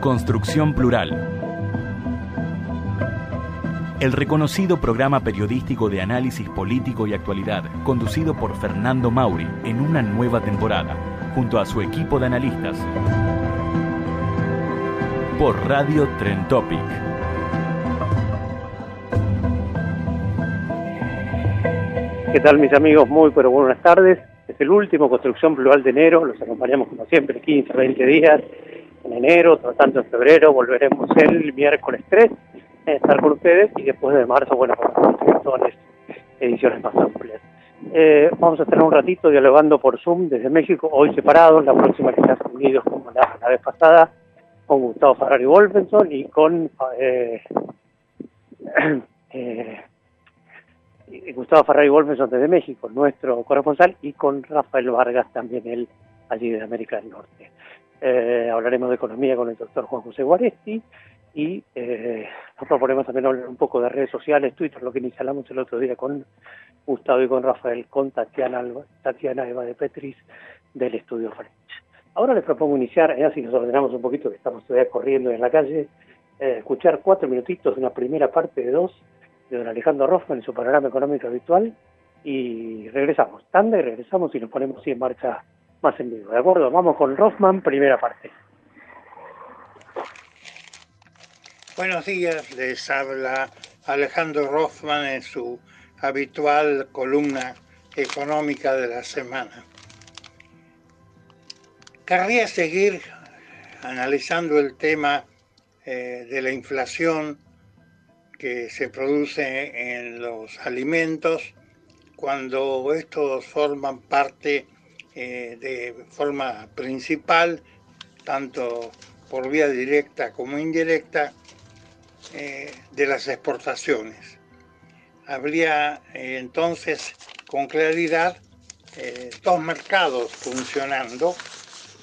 Construcción Plural. El reconocido programa periodístico de análisis político y actualidad, conducido por Fernando Mauri en una nueva temporada, junto a su equipo de analistas. Por Radio Tren Topic. ¿Qué tal mis amigos? Muy pero buenas tardes. Es el último Construcción Plural de enero. Los acompañamos como siempre 15, 20 días en enero, tanto en febrero. Volveremos el miércoles 3 estar con ustedes y después de marzo, bueno, todas las ediciones más amplias. Eh, vamos a tener un ratito dialogando por Zoom desde México, hoy separados, la próxima que está unidos como la, vez pasada, con Gustavo Ferrari Wolfenson y con eh, eh, Gustavo Ferrari Wolfenson desde México, nuestro corresponsal, y con Rafael Vargas, también él allí de América del Norte. Hablaremos de economía con el doctor Juan José Guaresti, y eh, nos proponemos también hablar un poco de redes sociales, Twitter, lo que instalamos el otro día con Gustavo y con Rafael, con Tatiana, Tatiana Eva de Petris del Estudio French. Ahora les propongo iniciar, eh, así nos ordenamos un poquito, que estamos todavía corriendo en la calle, eh, escuchar cuatro minutitos de una primera parte de dos de don Alejandro Roffman en su panorama económico habitual y regresamos, tanda y regresamos y nos ponemos así en marcha más en vivo. ¿De acuerdo? Vamos con Rothman, primera parte. Buenos días, les habla Alejandro Rothman en su habitual columna económica de la semana. Querría seguir analizando el tema eh, de la inflación que se produce en los alimentos cuando estos forman parte eh, de forma principal, tanto por vía directa como indirecta, eh, de las exportaciones. Habría eh, entonces con claridad dos mercados funcionando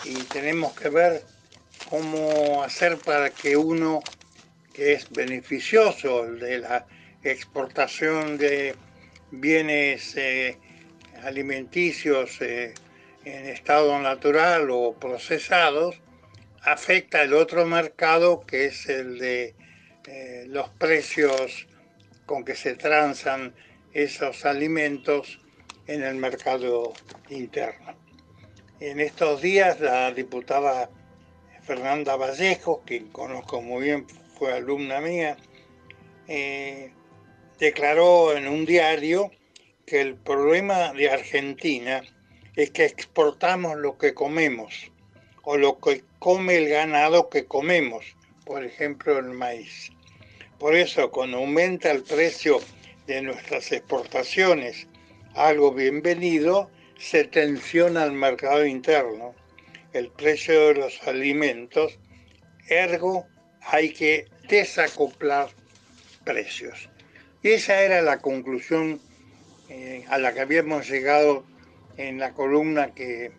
y tenemos que ver cómo hacer para que uno que es beneficioso, de la exportación de bienes alimenticios en estado natural o procesados, afecta el otro mercado que es el de eh, los precios con que se transan esos alimentos en el mercado interno. En estos días la diputada Fernanda Vallejo, que conozco muy bien, fue alumna mía, eh, declaró en un diario que el problema de Argentina es que exportamos lo que comemos o lo que come el ganado que comemos, por ejemplo el maíz. Por eso, cuando aumenta el precio de nuestras exportaciones, algo bienvenido, se tensiona el mercado interno, el precio de los alimentos, ergo hay que desacoplar precios. Y esa era la conclusión eh, a la que habíamos llegado en la columna que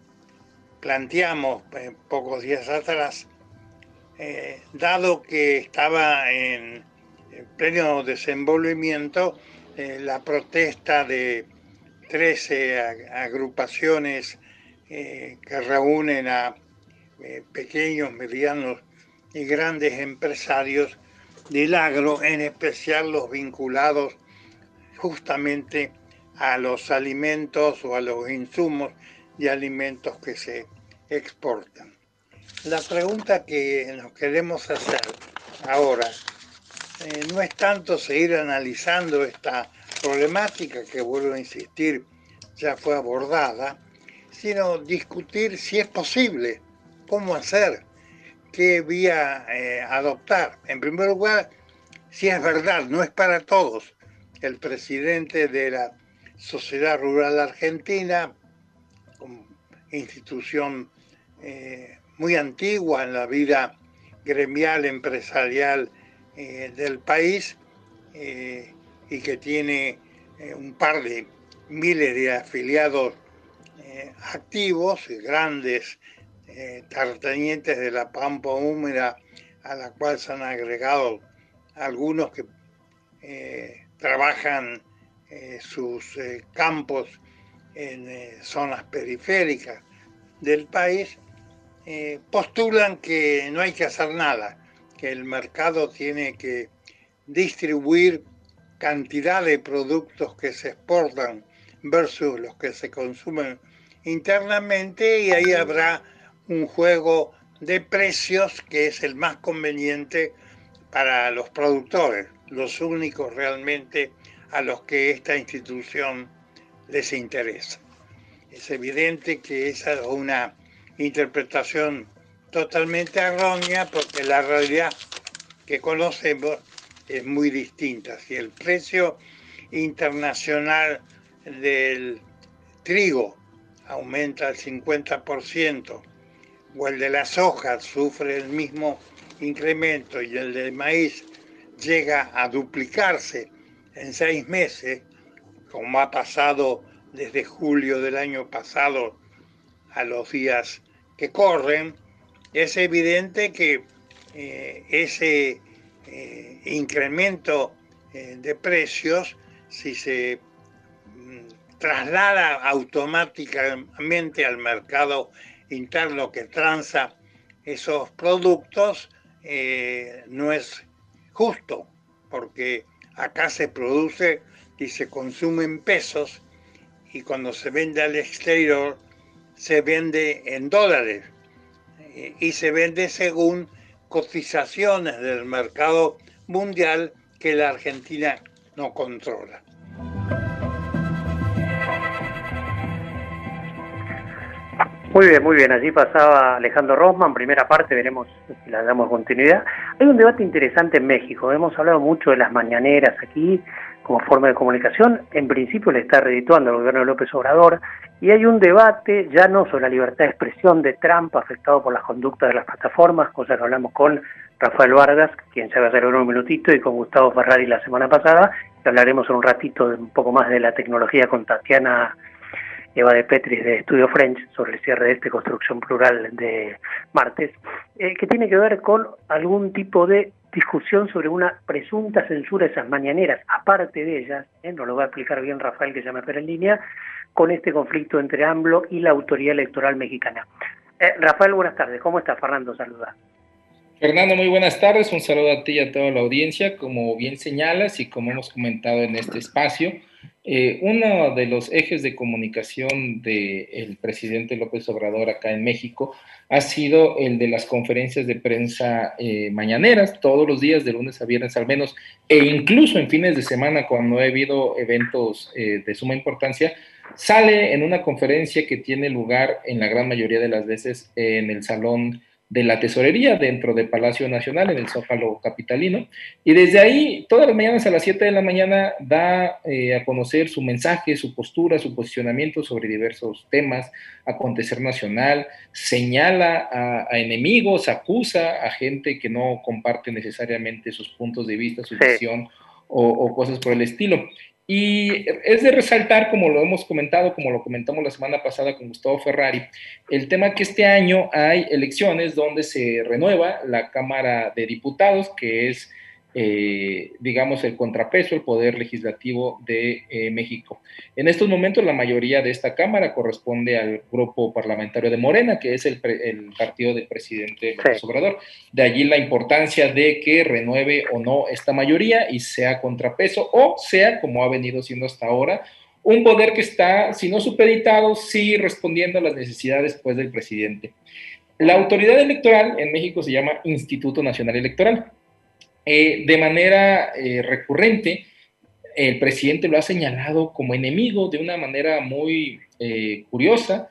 planteamos eh, pocos días atrás, eh, dado que estaba en pleno desenvolvimiento eh, la protesta de 13 agrupaciones que reúnen a pequeños, medianos y grandes empresarios del agro, en especial los vinculados justamente a los alimentos o a los insumos y alimentos que se exportan. La pregunta que nos queremos hacer ahora eh, no es tanto seguir analizando esta problemática que, vuelvo a insistir, ya fue abordada, sino discutir si es posible, cómo hacer, qué vía eh, adoptar. En primer lugar, si es verdad, no es para todos. El presidente de la Sociedad Rural Argentina, institución eh, muy antigua en la vida gremial, empresarial eh, del país eh, y que tiene un par de miles de afiliados activos grandes terratenientes de la pampa húmeda a la cual se han agregado algunos que trabajan sus campos en zonas periféricas del país eh, postulan que no hay que hacer nada, que el mercado tiene que distribuir cantidad de productos que se exportan versus los que se consumen internamente y ahí habrá un juego de precios que es el más conveniente para los productores, los únicos realmente a los que esta institución les interesa. Es evidente que esa es una interpretación totalmente errónea porque la realidad que conocemos es muy distinta. Si el precio internacional del trigo aumenta al 50% o el de las hojas sufre el mismo incremento y el del maíz llega a duplicarse en seis meses, como ha pasado desde julio del año pasado a los días que corren, es evidente que eh, ese eh, incremento eh, de precios, si se mm, traslada automáticamente al mercado interno que transa esos productos, no es justo, porque acá se produce y se consume en pesos y cuando se vende al exterior se vende en dólares y se vende según cotizaciones del mercado mundial que la Argentina no controla. Muy bien, muy bien. Allí pasaba Alejandro Rosman, primera parte, veremos si la damos continuidad. Hay un debate interesante en México. Hemos hablado mucho de las mañaneras aquí, como forma de comunicación, en principio le está redituando al gobierno de López Obrador y hay un debate ya no sobre la libertad de expresión de Trump afectado por las conductas de las plataformas, cosa que hablamos con Rafael Vargas, quien se va a hacer un minutito, y con Gustavo Ferrari la semana pasada, hablaremos en un ratito de un poco más de la tecnología con Tatiana Eva de Petris de Estudio French sobre el cierre de este construcción plural de martes, eh, que tiene que ver con algún tipo de discusión sobre una presunta censura de esas mañaneras, aparte de ellas, ¿eh? nos lo va a explicar bien Rafael que ya me espera en línea, con este conflicto entre AMLO y la autoridad electoral mexicana. Eh, Rafael, buenas tardes. ¿Cómo está? Fernando, saluda. Fernando, muy buenas tardes. Un saludo a ti y a toda la audiencia. Como bien señalas y como hemos comentado en este espacio, eh, uno de los ejes de comunicación del presidente López Obrador acá en México ha sido el de las conferencias de prensa eh, mañaneras, todos los días, de lunes a viernes al menos, e incluso en fines de semana cuando ha habido eventos eh, de suma importancia, sale en una conferencia que tiene lugar en la gran mayoría de las veces en el salón de la tesorería dentro del Palacio Nacional, en el Zócalo Capitalino. Y desde ahí, todas las mañanas a las 7 de la mañana, da eh, a conocer su mensaje, su postura, su posicionamiento sobre diversos temas, acontecer nacional, señala a, enemigos, acusa a gente que no comparte necesariamente sus puntos de vista, su visión o, o cosas por el estilo. Y es de resaltar, como lo hemos comentado, como lo comentamos la semana pasada con Gustavo Ferrari, el tema que este año hay elecciones donde se renueva la Cámara de Diputados, que es eh, digamos, el contrapeso, el poder legislativo de eh, México. En estos momentos la mayoría de esta Cámara corresponde al grupo parlamentario de Morena, que es el, partido del presidente López Obrador. De allí la importancia de que renueve o no esta mayoría y sea contrapeso o sea, como ha venido siendo hasta ahora, un poder que está, si no supeditado, sí respondiendo a las necesidades pues, del presidente. La autoridad electoral en México se llama Instituto Nacional Electoral. Eh, de manera eh, recurrente, el presidente lo ha señalado como enemigo de una manera muy eh, curiosa,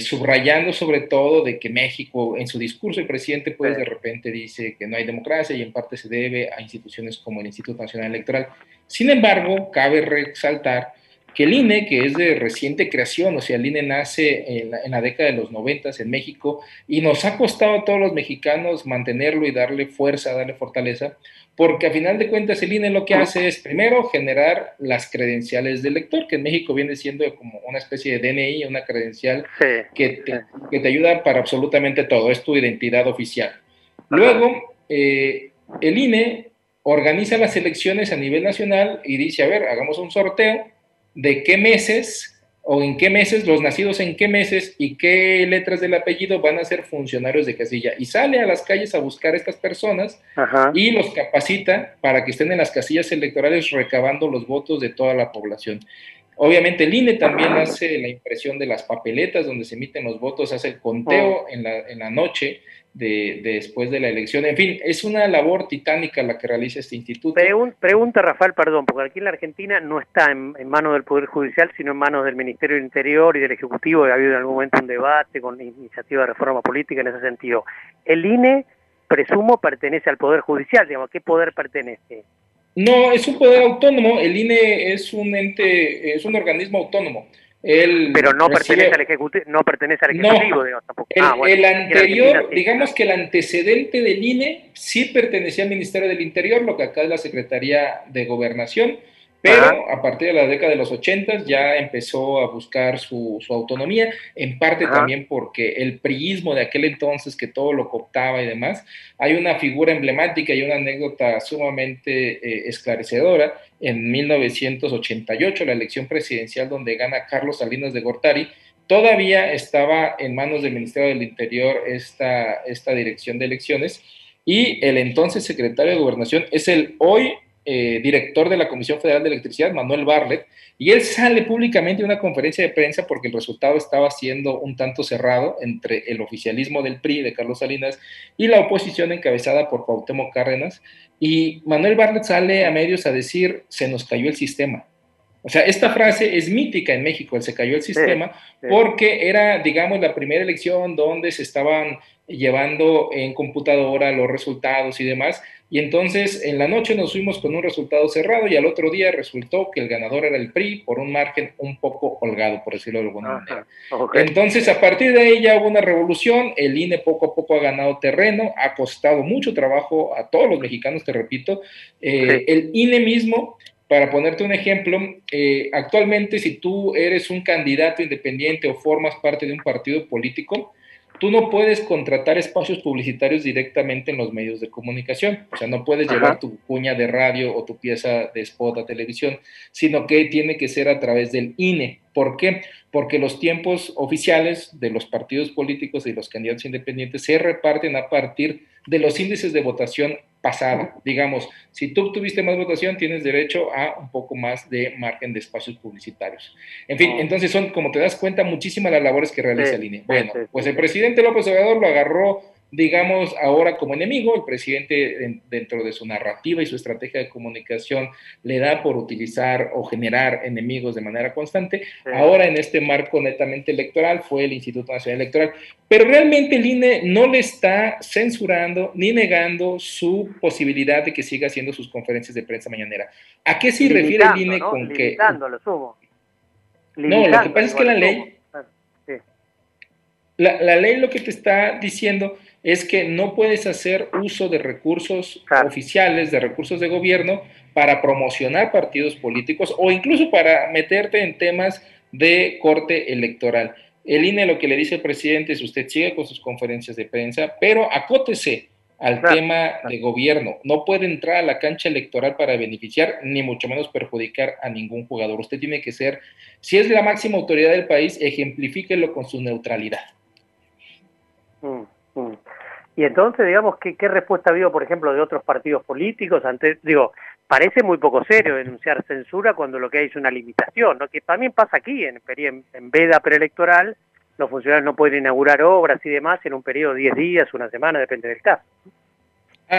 subrayando sobre todo de que México, en su discurso, el presidente pues de repente dice que no hay democracia y en parte se debe a instituciones como el Instituto Nacional Electoral. Sin embargo, cabe resaltar que el INE, que es de reciente creación, o sea, el INE nace en la, década de los noventas en México y nos ha costado a todos los mexicanos mantenerlo y darle fuerza, darle fortaleza, porque a final de cuentas el INE lo que hace es primero generar las credenciales del lector, que en México viene siendo como una especie de DNI, una credencial que, te, que, te, ayuda para absolutamente todo, es tu identidad oficial. Luego, eh, el INE organiza las elecciones a nivel nacional y dice, a ver, hagamos un sorteo de qué meses o en qué meses, los nacidos en qué meses y qué letras del apellido van a ser funcionarios de casilla. Y sale a las calles a buscar a estas personas y los capacita para que estén en las casillas electorales recabando los votos de toda la población. Obviamente el INE también hace la impresión de las papeletas donde se emiten los votos, hace el conteo en, la, en la noche de, después de la elección. En fin, es una labor titánica la que realiza este instituto. pregunta, Rafael, perdón, porque aquí en la Argentina no está en, manos del Poder Judicial, sino en manos del Ministerio del Interior y del Ejecutivo. Ha habido en algún momento un debate con iniciativa de reforma política en ese sentido. El INE, presumo, pertenece al Poder Judicial, digamos, ¿a qué poder pertenece? No, es un poder autónomo. El INE es un ente, es un organismo autónomo pero no pertenece al ejecutivo, no pertenece al ejecutivo, tampoco. El, ah, el anterior, digamos que el antecedente del INE sí pertenecía al Ministerio del Interior, lo que acá es la Secretaría de Gobernación, pero a partir de la década de los 80 ya empezó a buscar su, autonomía, en parte también porque el priismo de aquel entonces, que todo lo cooptaba y demás, hay una figura emblemática y una anécdota sumamente eh, esclarecedora. En 1988, la elección presidencial donde gana Carlos Salinas de Gortari, todavía estaba en manos del Ministerio del Interior esta, esta dirección de elecciones. Y el entonces secretario de Gobernación es el hoy eh, director de la Comisión Federal de Electricidad, Manuel Barlet, y él sale públicamente en una conferencia de prensa porque el resultado estaba siendo un tanto cerrado entre el oficialismo del PRI de Carlos Salinas y la oposición encabezada por Cuauhtémoc Cárdenas, y Manuel Barlet sale a medios a decir, se nos cayó el sistema. O sea, esta frase es mítica en México, el se cayó el sistema, porque era, digamos, la primera elección donde se estaban llevando en computadora los resultados y demás, y entonces en la noche nos fuimos con un resultado cerrado y al otro día resultó que el ganador era el PRI por un margen un poco holgado, por decirlo de alguna manera. Entonces a partir de ahí ya hubo una revolución, el INE poco a poco ha ganado terreno, ha costado mucho trabajo a todos los mexicanos, te repito. Eh, el INE mismo para ponerte un ejemplo, eh, actualmente si tú eres un candidato independiente o formas parte de un partido político, tú no puedes contratar espacios publicitarios directamente en los medios de comunicación, o sea, no puedes llevar tu cuña de radio o tu pieza de spot a televisión, sino que tiene que ser a través del INE. ¿Por qué? Porque los tiempos oficiales de los partidos políticos y los candidatos independientes se reparten a partir de los índices de votación pasada. Digamos, si tú tuviste más votación, tienes derecho a un poco más de margen de espacios publicitarios. En fin, entonces son, como te das cuenta, muchísimas las labores que realiza el INE. Bueno, pues el presidente López Obrador lo agarró digamos, ahora como enemigo. El presidente, dentro de su narrativa y su estrategia de comunicación, le da por utilizar o generar enemigos de manera constante. Ahora, en este marco netamente electoral, fue el Instituto Nacional Electoral. Pero realmente el INE no le está censurando ni negando su posibilidad de que siga haciendo sus conferencias de prensa mañanera. ¿A qué se refiere el INE con que... no, lo que pasa es que la ley... La, la, ley lo que te está diciendo es que no puedes hacer uso de recursos oficiales, de recursos de gobierno, para promocionar partidos políticos o incluso para meterte en temas de corte electoral. El INE lo que le dice el presidente es usted sigue con sus conferencias de prensa, pero acótese al tema de gobierno. No puede entrar a la cancha electoral para beneficiar, ni mucho menos perjudicar a ningún jugador. Usted tiene que ser, si es la máxima autoridad del país, ejemplifíquelo con su neutralidad. Mm, mm. Y entonces, digamos, ¿qué, ¿qué respuesta ha habido, por ejemplo, de otros partidos políticos? Ante, digo, parece muy poco serio denunciar censura cuando lo que hay es una limitación, ¿no? que también pasa aquí, en, en, en veda preelectoral, los funcionarios no pueden inaugurar obras y demás en un periodo de 10 días, una semana, depende del caso.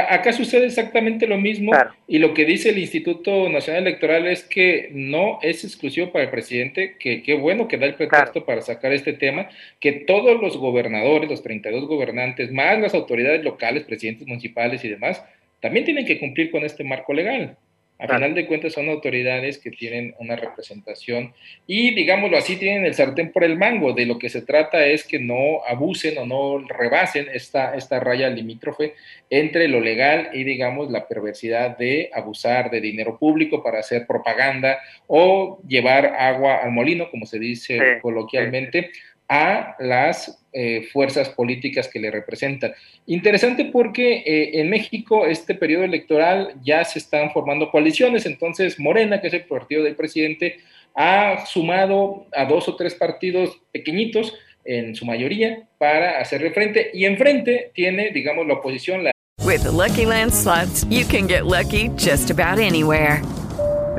Acá sucede exactamente lo mismo y lo que dice el Instituto Nacional Electoral es que no es exclusivo para el presidente, que qué bueno que da el pretexto para sacar este tema, que todos los gobernadores, los 32 gobernantes, más las autoridades locales, presidentes municipales y demás, también tienen que cumplir con este marco legal. A final de cuentas son autoridades que tienen una representación y, digámoslo así, tienen el sartén por el mango. De lo que se trata es que no abusen o no rebasen esta, esta raya limítrofe entre lo legal y, digamos, la perversidad de abusar de dinero público para hacer propaganda o llevar agua al molino, como se dice coloquialmente, a las eh, fuerzas políticas que le representan. Interesante porque eh, en México este periodo electoral ya se están formando coaliciones, entonces Morena, que es el partido del presidente, ha sumado a dos o tres partidos pequeñitos, en su mayoría, para hacerle frente, y enfrente tiene, digamos, la oposición. La With Lucky Land slots, you can get lucky just about anywhere.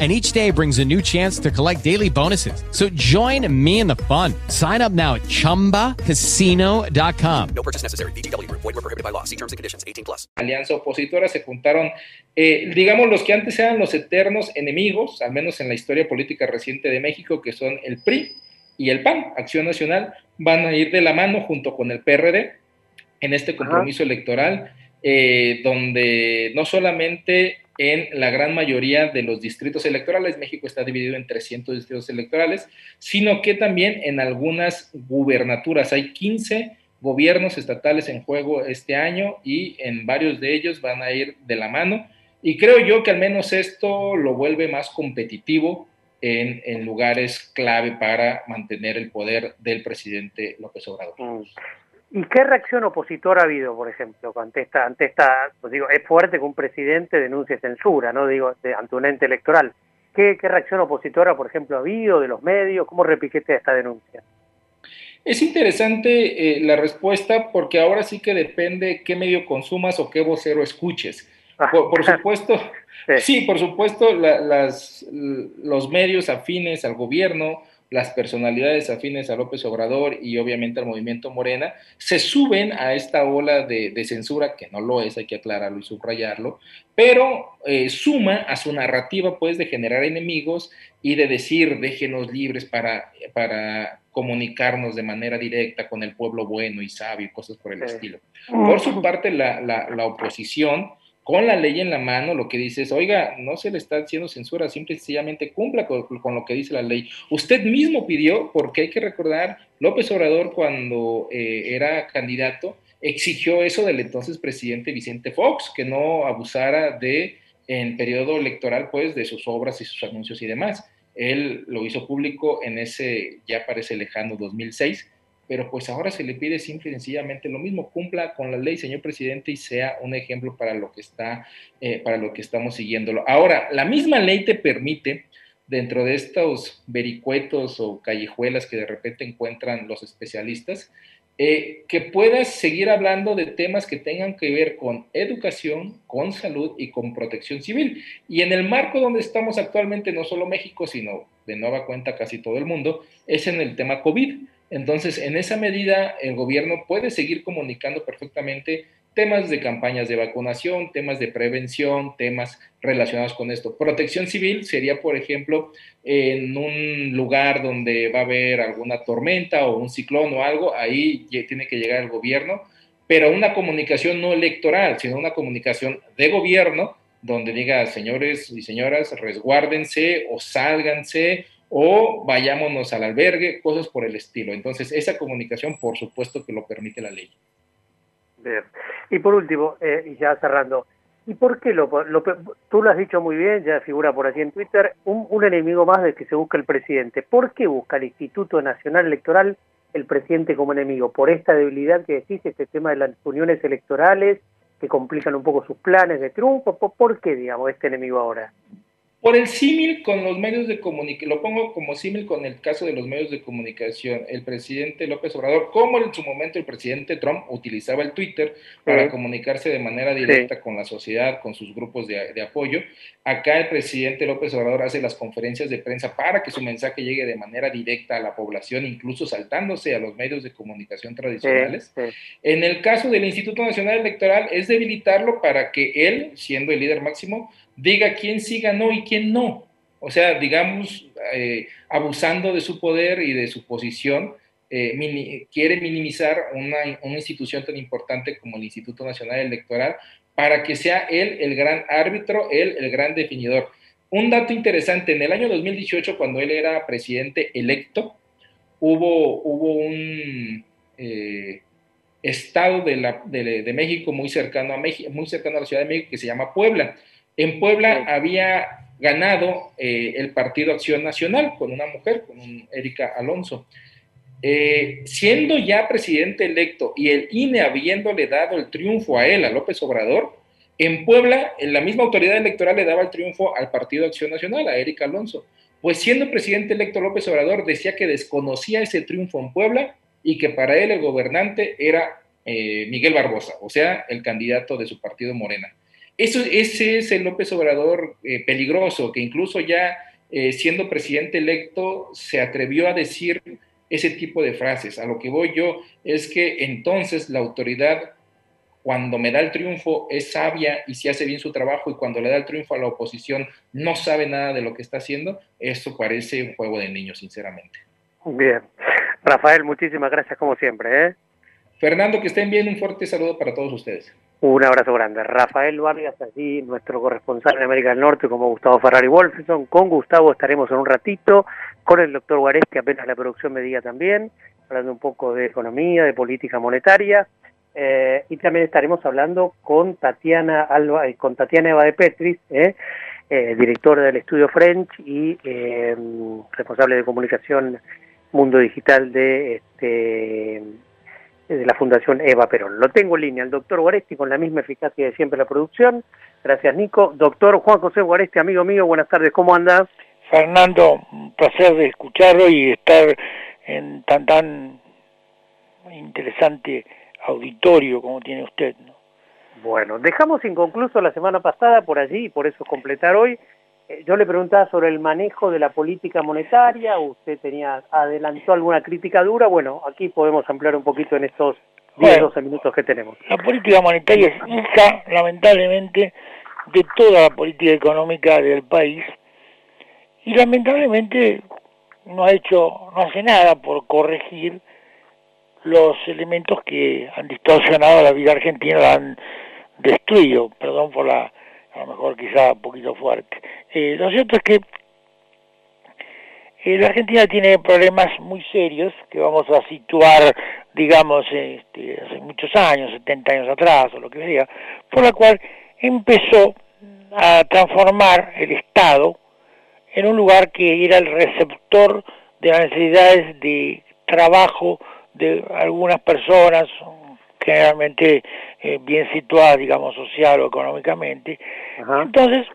and each day brings a new chance to collect daily bonuses. So join me in the fun. Sign up now at ChumbaCasino.com. No purchase necessary. BGW. Void were prohibited by law. See terms and conditions. 18 plus. Alianza opositora se juntaron, eh, digamos, los que antes eran los eternos enemigos, al menos en la historia política reciente de México, que son el PRI y el PAN, Acción Nacional, van a ir de la mano junto con el PRD en este compromiso Ajá. electoral, eh, donde no solamente en la gran mayoría de los distritos electorales. México está dividido en 300 distritos electorales, sino que también en algunas gubernaturas. Hay 15 gobiernos estatales en juego este año y en varios de ellos van a ir de la mano. Y creo yo que al menos esto lo vuelve más competitivo en, lugares clave para mantener el poder del presidente López Obrador. Mm. ¿Y qué reacción opositora ha habido, por ejemplo, ante esta, ante esta, pues digo, es fuerte que un presidente denuncie censura, ¿no? Digo, de, ante un ente electoral. ¿Qué, ¿Qué, reacción opositora, por ejemplo, ha habido de los medios? ¿Cómo repiquete esta denuncia? Es interesante eh, la respuesta porque ahora sí que depende qué medio consumas o qué vocero escuches. Ah, por, por supuesto, sí. sí. por supuesto, la, las, los medios afines al gobierno, las personalidades afines a López Obrador y obviamente al movimiento Morena, se suben a esta ola de, de censura, que no lo es, hay que aclararlo y subrayarlo, pero eh, suma a su narrativa pues de generar enemigos y de decir déjenos libres para, para comunicarnos de manera directa con el pueblo bueno y sabio, cosas por el sí. estilo. Por su parte, la, la, la oposición con la ley en la mano, lo que dice es, oiga, no se le está haciendo censura, simple y sencillamente cumpla con, lo que dice la ley. Usted mismo pidió, porque hay que recordar, López Obrador cuando eh, era candidato, exigió eso del entonces presidente Vicente Fox, que no abusara de, en periodo electoral, pues, de sus obras y sus anuncios y demás. Él lo hizo público en ese, ya parece lejano, 2006, pero pues ahora se le pide simple y sencillamente lo mismo, cumpla con la ley, señor presidente, y sea un ejemplo para lo que está, eh, para lo que estamos siguiéndolo. Ahora, la misma ley te permite, dentro de estos vericuetos o callejuelas que de repente encuentran los especialistas, eh, que puedas seguir hablando de temas que tengan que ver con educación, con salud y con protección civil. Y en el marco donde estamos actualmente, no solo México, sino de nueva cuenta casi todo el mundo, es en el tema COVID. Entonces, en esa medida, el gobierno puede seguir comunicando perfectamente temas de campañas de vacunación, temas de prevención, temas relacionados con esto. Protección civil sería, por ejemplo, en un lugar donde va a haber alguna tormenta o un ciclón o algo, ahí tiene que llegar el gobierno, pero una comunicación no electoral, sino una comunicación de gobierno donde diga, señores y señoras, resguárdense o sálganse o vayámonos al albergue, cosas por el estilo. Entonces, esa comunicación, por supuesto que lo permite la ley. Y por último, eh, y ya cerrando, ¿y por qué lo, lo, tú lo has dicho muy bien, ya figura por aquí en Twitter, un, un enemigo más del que se busca el presidente? ¿Por qué busca el Instituto Nacional Electoral el presidente como enemigo? ¿Por esta debilidad que decís, este tema de las uniones electorales que complican un poco sus planes de triunfo? ¿Por qué, digamos, este enemigo ahora? Por el símil con los medios de comunicación, lo pongo como símil con el caso de los medios de comunicación, el presidente López Obrador, como en su momento el presidente Trump utilizaba el Twitter para comunicarse de manera directa con la sociedad, con sus grupos de, apoyo, acá el presidente López Obrador hace las conferencias de prensa para que su mensaje llegue de manera directa a la población, incluso saltándose a los medios de comunicación tradicionales. En el caso del Instituto Nacional Electoral es debilitarlo para que él, siendo el líder máximo, diga quién sí ganó y quién no. O sea, digamos, eh, abusando de su poder y de su posición, eh, quiere minimizar una, institución tan importante como el Instituto Nacional Electoral para que sea él el gran árbitro, él el gran definidor. Un dato interesante, en el año 2018, cuando él era presidente electo, hubo, hubo un eh, estado de, la, de, México muy cercano, a México, muy cercano a la Ciudad de México que se llama Puebla. En Puebla había ganado eh, el Partido Acción Nacional con una mujer, con Erika Alonso. Eh, siendo ya presidente electo y el INE habiéndole dado el triunfo a él, a López Obrador, en Puebla, en la misma autoridad electoral le daba el triunfo al Partido Acción Nacional, a Erika Alonso. Pues siendo presidente electo López Obrador decía que desconocía ese triunfo en Puebla y que para él el gobernante era eh, Miguel Barbosa, o sea, el candidato de su partido Morena. Eso, ese es el López Obrador eh, peligroso, que incluso ya eh, siendo presidente electo se atrevió a decir ese tipo de frases. A lo que voy yo es que entonces la autoridad, cuando me da el triunfo, es sabia y si hace bien su trabajo, y cuando le da el triunfo a la oposición no sabe nada de lo que está haciendo, eso parece un juego de niños, sinceramente. Bien. Rafael, muchísimas gracias como siempre. ¿eh? Fernando, que estén bien, un fuerte saludo para todos ustedes. Un abrazo grande. Rafael Vargas, allí nuestro corresponsal en América del Norte, como Gustavo Ferrari Wolfson. Con Gustavo estaremos en un ratito, con el doctor que apenas la producción me diga también, hablando un poco de economía, de política monetaria. Eh, y también estaremos hablando con Tatiana Alba, eh, con Tatiana Eva de Petris, eh, directora del estudio French y responsable de comunicación Mundo Digital de este de la Fundación Eva Perón. Lo tengo en línea, el doctor Guaresti con la misma eficacia de siempre la producción. Gracias, Nico. Doctor Juan José Guaresti, amigo mío, buenas tardes, ¿cómo andas? Fernando, un placer de escucharlo y estar en tan tan interesante auditorio como tiene usted. Bueno, dejamos inconcluso la semana pasada por allí y por eso completar hoy eh, yo le preguntaba sobre el manejo de la política monetaria, usted tenía adelantó alguna crítica dura, bueno, aquí podemos ampliar un poquito en estos 10, 12 minutos que tenemos. La política monetaria es hija, lamentablemente, de toda la política económica del país y lamentablemente no ha hecho, no hace nada por corregir los elementos que han distorsionado la vida argentina, la han destruido, perdón por la a lo mejor quizá un poquito fuerte. Eh, lo cierto es que eh, la Argentina tiene problemas muy serios que vamos a situar, digamos, este, hace muchos años, 70 años atrás o lo que sea, por la cual empezó a transformar el Estado en un lugar que era el receptor de las necesidades de trabajo de algunas personas, generalmente eh, bien situadas, digamos, social o económicamente. Entonces,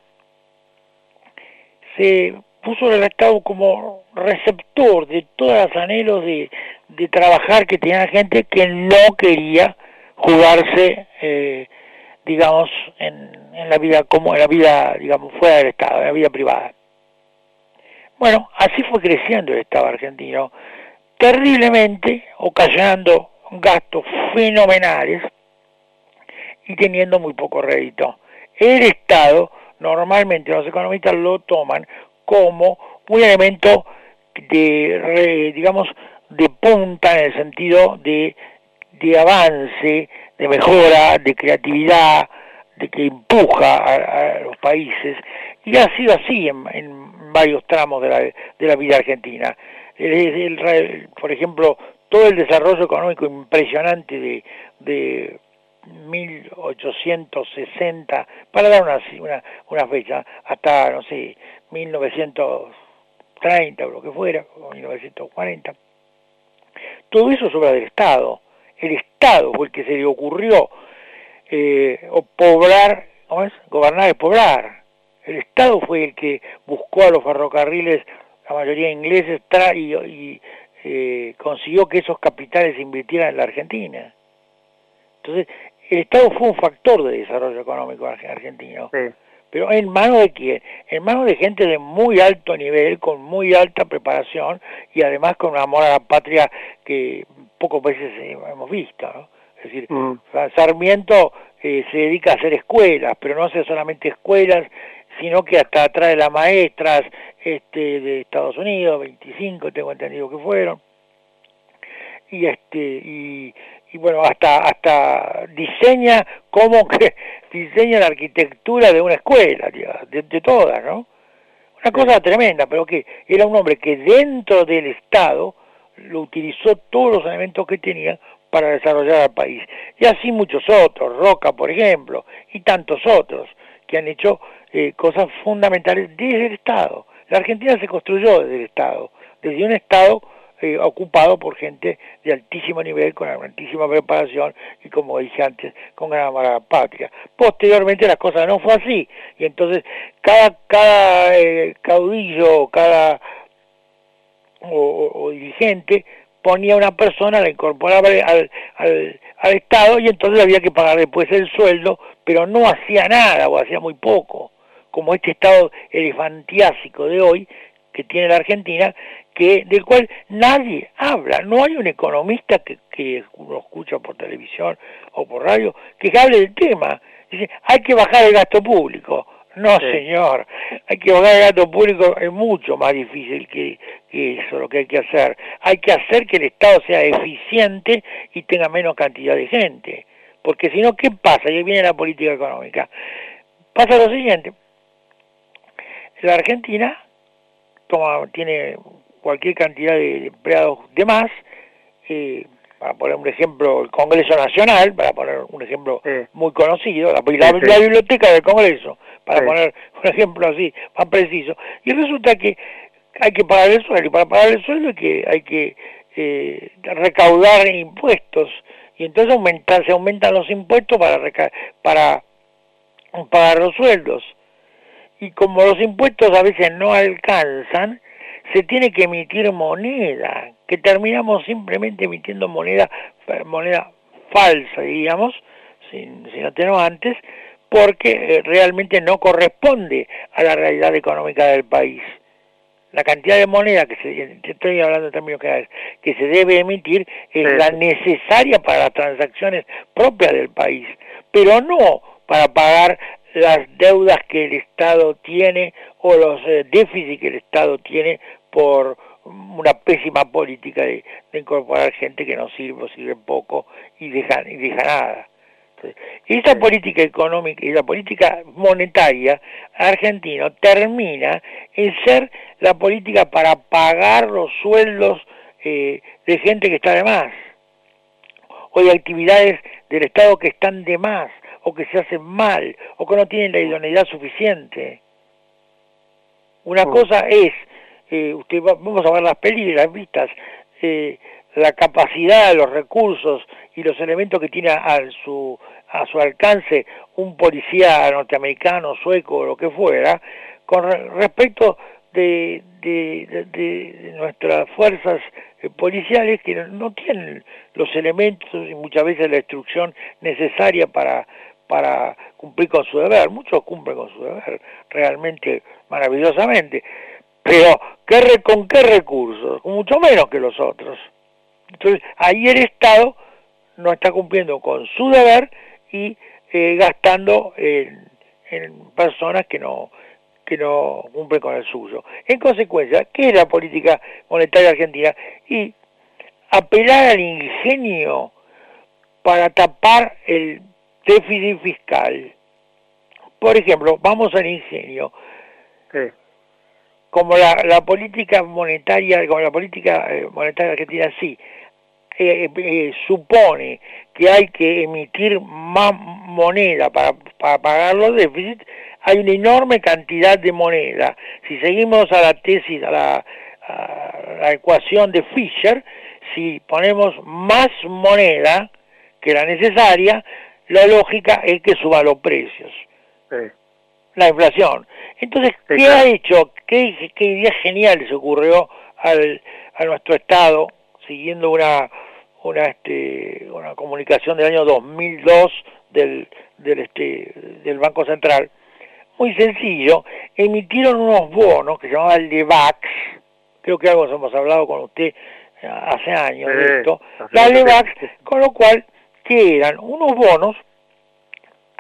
se puso el Estado como receptor de todos los anhelos de, de trabajar que tenía gente que no quería jugarse, eh, digamos, en, en, la vida como en la vida, digamos, fuera del Estado, en la vida privada. Bueno, así fue creciendo el Estado argentino, terriblemente, ocasionando gastos fenomenales y teniendo muy poco rédito. El Estado, normalmente los economistas lo toman como un elemento de, digamos, de punta en el sentido de, de avance, de mejora, de creatividad, de que empuja a, los países, y ha sido así en, varios tramos de la, de la vida argentina. por ejemplo, todo el desarrollo económico impresionante de, de 1860, para dar una, una, una fecha, hasta, no sé, 1930 o lo que fuera, o 1940. Todo eso es obra del Estado. El Estado fue el que se le ocurrió eh, o poblar, ¿cómo es? Gobernar es poblar. El Estado fue el que buscó a los ferrocarriles, la mayoría ingleses, tra y, y eh, consiguió que esos capitales invirtieran en la Argentina. Entonces, el Estado fue un factor de desarrollo económico argentino. Pero en manos de quién? En manos de gente de muy alto nivel, con muy alta preparación y además con un amor a la patria que pocas veces hemos visto. ¿no? Es decir, mm. Sarmiento eh, se dedica a hacer escuelas, pero no hace solamente escuelas, sino que hasta atrás de las maestras este, de Estados Unidos, 25 tengo entendido que fueron, y este y, y bueno hasta hasta diseña cómo que diseña la arquitectura de una escuela de, de todas no una cosa tremenda pero que era un hombre que dentro del estado lo utilizó todos los elementos que tenía para desarrollar al país. Y así muchos otros Roca por ejemplo y tantos otros que han hecho eh, cosas fundamentales desde el estado. La Argentina se construyó desde el estado desde un estado eh, ocupado por gente de altísimo nivel, con altísima preparación y como dije antes, con gran amor patria. Posteriormente las cosas no fue así y entonces cada, cada eh, caudillo, cada o, dirigente ponía una persona, la incorporaba al, al, al Estado y entonces había que pagar después el sueldo, pero no hacía nada o hacía muy poco, como este Estado elefantiásico de hoy que tiene la Argentina, que del cual nadie habla. No hay un economista que, que uno escucha por televisión o por radio que hable del tema. Dice, hay que bajar el gasto público. No, señor, hay que bajar el gasto público, es mucho más difícil que, que, eso lo que hay que hacer. Hay que hacer que el Estado sea eficiente y tenga menos cantidad de gente. Porque si no, ¿qué pasa? Y ahí viene la política económica. Pasa lo siguiente. La Argentina toma, tiene cualquier cantidad de empleados de más, eh, para poner un ejemplo, el Congreso Nacional, para poner un ejemplo muy conocido, la, biblioteca del Congreso, para poner un ejemplo así, más preciso, y resulta que hay que pagar el sueldo, y para pagar el sueldo hay que, hay que eh, recaudar impuestos, y entonces aumentan, se aumentan los impuestos para, para pagar los sueldos. Y como los impuestos a veces no alcanzan, se tiene que emitir moneda, que terminamos simplemente emitiendo moneda, moneda falsa, digamos, sin, sin antes, porque eh, realmente no corresponde a la realidad económica del país. La cantidad de moneda que se, estoy hablando también que, que se debe emitir es la necesaria para las transacciones propias del país, pero no para pagar las deudas que el Estado tiene o los eh, déficits que el Estado tiene por una pésima política de, incorporar gente que no sirve o sirve poco y deja, y deja nada. esa política económica y la política monetaria argentina termina en ser la política para pagar los sueldos eh, de gente que está de más, o de actividades del Estado que están de más, o que se hacen mal, o que no tienen la idoneidad suficiente. Una mm. cosa es eh, usted vamos a ver las pelis las vistas, eh, la capacidad, los recursos y los elementos que tiene a su, a su alcance un policía norteamericano, sueco o lo que fuera, con respecto de, de, nuestras fuerzas eh, policiales que no tienen los elementos y muchas veces la instrucción necesaria para, para cumplir con su deber. Muchos cumplen con su deber realmente maravillosamente, pero ¿qué, ¿con qué recursos? Mucho menos que los otros. Entonces, ahí el Estado no está cumpliendo con su deber y eh, gastando en, personas que no que no cumplen con el suyo. En consecuencia, ¿qué es la política monetaria argentina? Y apelar al ingenio para tapar el déficit fiscal. Por ejemplo, vamos al ingenio como la, la política monetaria, como la política eh, monetaria argentina sí, eh, eh, supone que hay que emitir más moneda para, para pagar los déficits, hay una enorme cantidad de moneda. Si seguimos a la tesis, a la, a la ecuación de Fisher, si ponemos más moneda que la necesaria, la lógica es que suban los precios, la inflación. Entonces, ¿qué ha hecho? ¿Qué, ¿Qué idea genial se ocurrió al, a nuestro Estado, siguiendo una, una, este, una comunicación del año 2002 del, del, este, del Banco Central? Muy sencillo, emitieron unos bonos que se llamaban LEVAX, creo que algo hemos hablado con usted eh, hace años de esto, la LEVAX, con lo cual, que eran unos bonos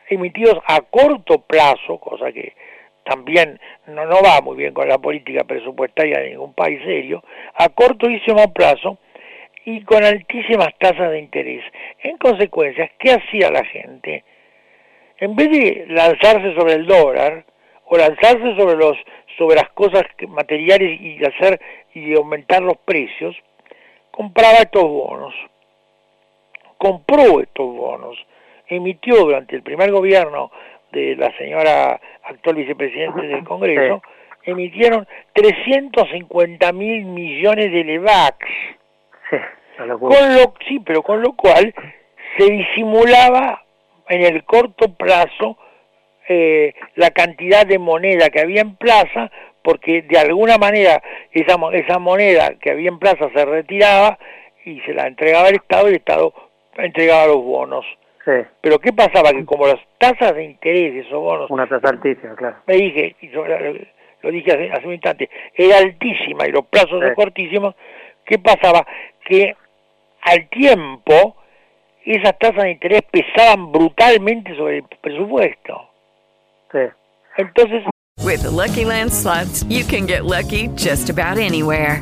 emitidos a corto plazo, cosa que también no, va muy bien con la política presupuestaria de ningún país serio, a cortísimo plazo y con altísimas tasas de interés. En consecuencia, ¿qué hacía la gente? En vez de lanzarse sobre el dólar o lanzarse sobre los sobre las cosas materiales y hacer y aumentar los precios, compraba estos bonos. Compró estos bonos emitió durante el primer gobierno de la señora actual vicepresidente del Congreso, emitieron 350 mil millones de LEVAX. con lo, sí, pero con lo cual se disimulaba en el corto plazo eh, la cantidad de moneda que había en plaza, porque de alguna manera esa, esa moneda que había en plaza se retiraba y se la entregaba al Estado y el Estado entregaba los bonos. Pero ¿qué pasaba? Que como las tasas de interés de esos bonos... Una tasa altísima, claro. Me dije, y lo dije hace, un instante, era altísima y los plazos son cortísimos. ¿Qué pasaba? Que al tiempo esas tasas de interés pesaban brutalmente sobre el presupuesto. Sí. Entonces... With the Lucky Land slots, you can get lucky just about anywhere.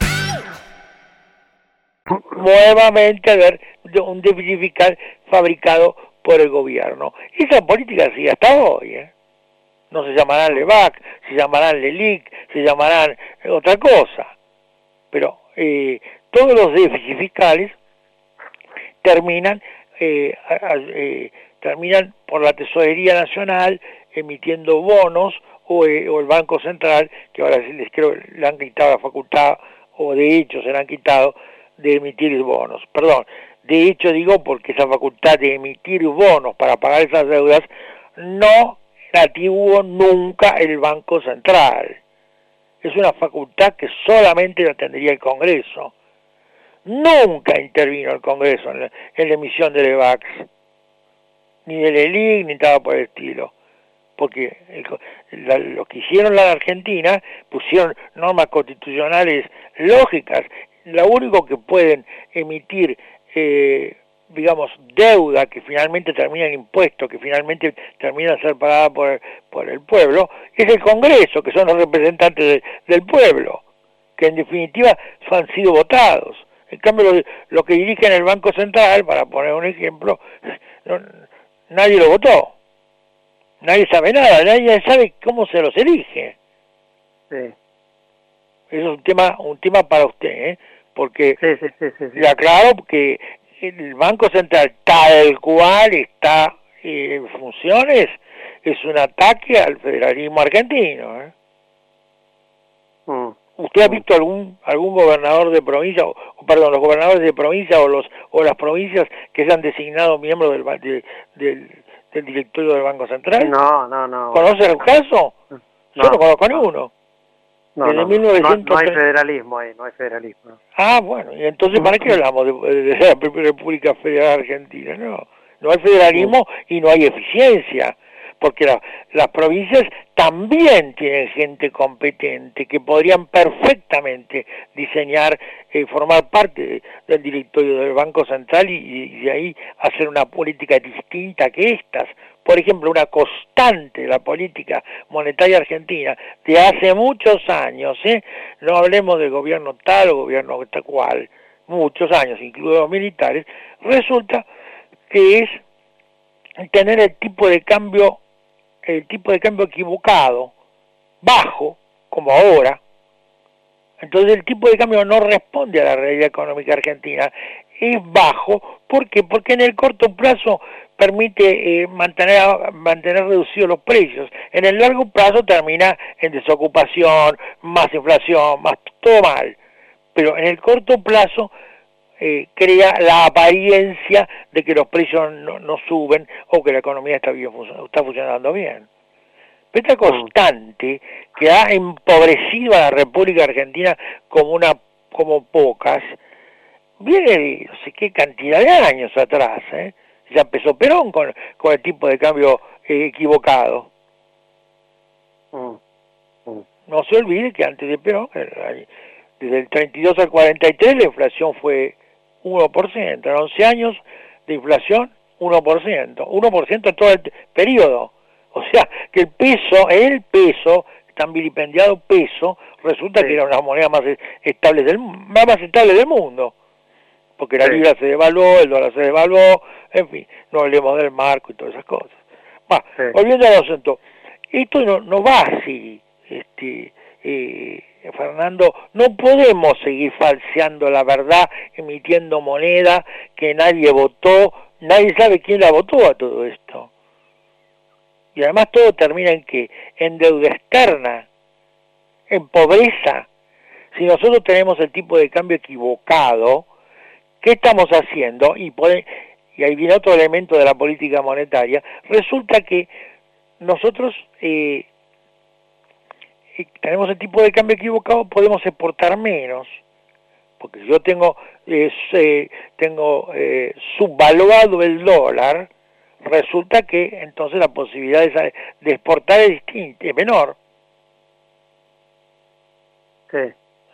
Nuevamente ver un déficit fiscal fabricado por el gobierno. Esa política sigue hasta hoy. ¿eh? No se llamarán LEVAC, se llamarán LELIC, se llamarán otra cosa. Pero eh, todos los déficits fiscales terminan, eh, eh, terminan por la Tesorería Nacional emitiendo bonos o, o, el Banco Central, que ahora les creo le han quitado la facultad, o de hecho se le han quitado, de emitir bonos. Perdón, de hecho digo porque esa facultad de emitir bonos para pagar esas deudas no la tuvo nunca el Banco Central. Es una facultad que solamente la tendría el Congreso. Nunca intervino el Congreso en la, emisión del EVAX, ni del ELIC, ni nada por el estilo. Porque lo que hicieron la Argentina pusieron normas constitucionales lógicas lo único que pueden emitir, eh, digamos, deuda que finalmente termina en impuestos, que finalmente termina ser pagada por, por el pueblo, es el Congreso, que son los representantes del pueblo, que en definitiva han sido votados. En cambio, lo, que dirigen el Banco Central, para poner un ejemplo, nadie lo votó. Nadie sabe nada, nadie sabe cómo se los elige. Eso es un tema, un tema para usted, ¿eh? porque le aclaro que el Banco Central tal cual está en funciones es un ataque al federalismo argentino. ¿eh? Mm. ¿Usted ha visto algún algún gobernador de provincia, o, perdón, los gobernadores de provincia o los o las provincias que se han designado miembros del, del, del directorio del Banco Central? No, no, no. ¿Conoce el caso? No, Yo no conozco ninguno. No, no, no, hay federalismo ahí, no hay federalismo. Ah, bueno, y entonces ¿para qué hablamos de, la República Federal Argentina? No, no hay federalismo y no hay eficiencia, porque las provincias también tienen gente competente que podrían perfectamente diseñar, eh, formar parte del directorio del Banco Central y, de ahí hacer una política distinta que estas. Por ejemplo, una constante de la política monetaria argentina de hace muchos años, ¿eh? no hablemos del gobierno tal o gobierno tal cual, muchos años, incluidos militares, resulta que es tener el tipo de cambio el tipo de cambio equivocado, bajo, como ahora, entonces el tipo de cambio no responde a la realidad económica argentina, es bajo, ¿por qué? Porque en el corto plazo permite eh, mantener, mantener reducidos los precios, en el largo plazo termina en desocupación, más inflación, más todo mal, pero en el corto plazo eh, crea la apariencia de que los precios no, suben o que la economía está, bien, está funcionando bien. Esta constante que ha empobrecido a la República Argentina como una como pocas, viene de no sé qué cantidad de años atrás. ¿eh? Ya empezó Perón con, con el tipo de cambio eh, equivocado. Mm, mm. No se olvide que antes de Perón, desde el 32 al 43, la inflación fue 1%, en 11 años de inflación 1%, 1% en todo el periodo. O sea, que el peso, el peso, tan vilipendiado peso, resulta que era una moneda más estable del más, estable del mundo. Porque la libra se devaluó, el dólar se devaluó, en fin, no hablemos del marco y todas esas cosas. Va, volviendo al asunto, esto no, no va así, este, eh, Fernando, no podemos seguir falseando la verdad, emitiendo moneda que nadie votó, nadie sabe quién la votó a todo esto. Y además todo termina en que en deuda externa, en pobreza. Si nosotros tenemos el tipo de cambio equivocado, ¿qué estamos haciendo? Y, y ahí viene otro elemento de la política monetaria. Resulta que nosotros eh, tenemos el tipo de cambio equivocado, podemos exportar menos, porque yo tengo, eh, tengo eh, subvaluado el dólar, resulta que entonces la posibilidad de, exportar es distinta, es menor.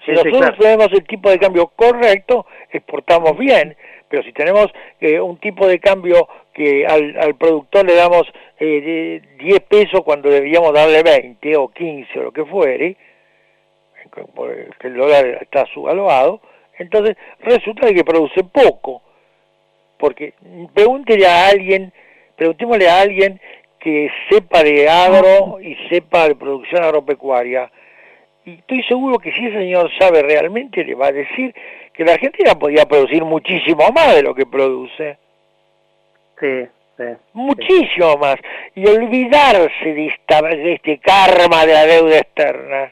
si nosotros tenemos el tipo de cambio correcto, exportamos bien, pero si tenemos eh, un tipo de cambio que al, productor le damos eh, 10 pesos cuando deberíamos darle 20 o 15 o lo que fuere, que el dólar está subvaluado, entonces resulta que produce poco. Porque pregúntele a alguien, preguntémosle a alguien que sepa de agro y sepa de producción agropecuaria. Y estoy seguro que si ese señor sabe realmente, le va a decir que la Argentina podía producir muchísimo más de lo que produce. Sí, sí. Muchísimo más. Y olvidarse de, de este karma de la deuda externa.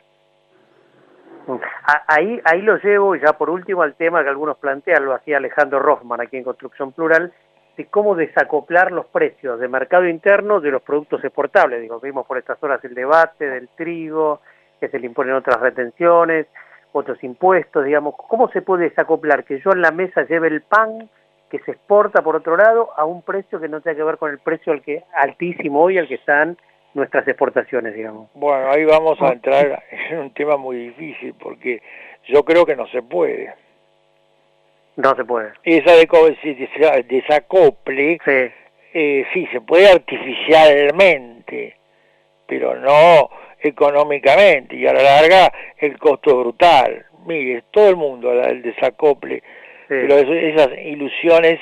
Ahí, ahí lo llevo, ya por último, al tema que algunos plantean, lo hacía Alejandro Rothman aquí en Construcción Plural, de cómo desacoplar los precios de mercado interno de los productos exportables. Digo, vimos por estas horas el debate del trigo, que se le imponen otras retenciones, otros impuestos, digamos. ¿Cómo se puede desacoplar que yo en la mesa lleve el pan que se exporta por otro lado a un precio que no tenga que ver con el precio al que altísimo hoy al que están nuestras exportaciones, digamos. Bueno, ahí vamos a entrar en un tema muy difícil porque yo creo que no se puede. No se puede. Esa de desacople, sí. Eh, sí, se puede artificialmente, pero no económicamente y a la larga el costo es brutal. Mire, todo el mundo el desacople, pero esas ilusiones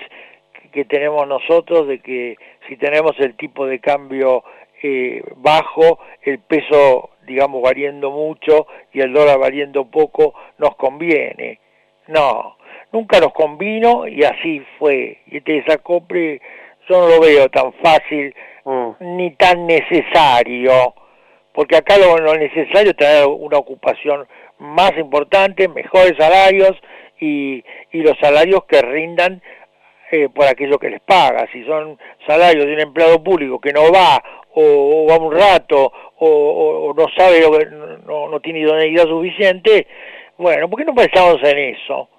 que tenemos nosotros de que si tenemos el tipo de cambio eh, bajo, el peso, digamos, variando mucho y el dólar variando poco, nos conviene. No, nunca nos convino y así fue. Y este desacople yo no lo veo tan fácil mm. ni tan necesario, porque acá lo, necesario es tener una ocupación más importante, mejores salarios y, y los salarios que rindan eh, por aquello que les paga. Si son salarios de un empleado público que no va o, va un rato o, no sabe, no, no tiene idoneidad suficiente, bueno, ¿por qué no pensamos en eso?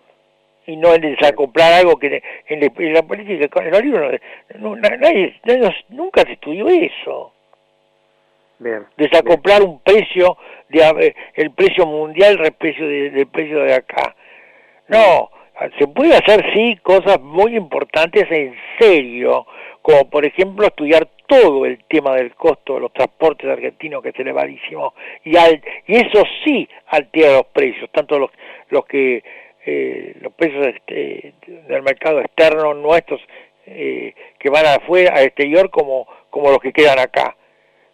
y no en desacoplar algo que en, la política, en los libros, no, nadie, nunca se estudió eso. desacoplar un precio, de, el precio mundial respecto del precio de acá. No, se puede hacer sí cosas muy importantes en serio, como por ejemplo estudiar todo el tema del costo de los transportes argentinos que es elevadísimo y, al, y eso sí altera los precios, tanto los, los que eh, los precios este, del mercado externo nuestros eh, que van afuera, al exterior, como, como los que quedan acá.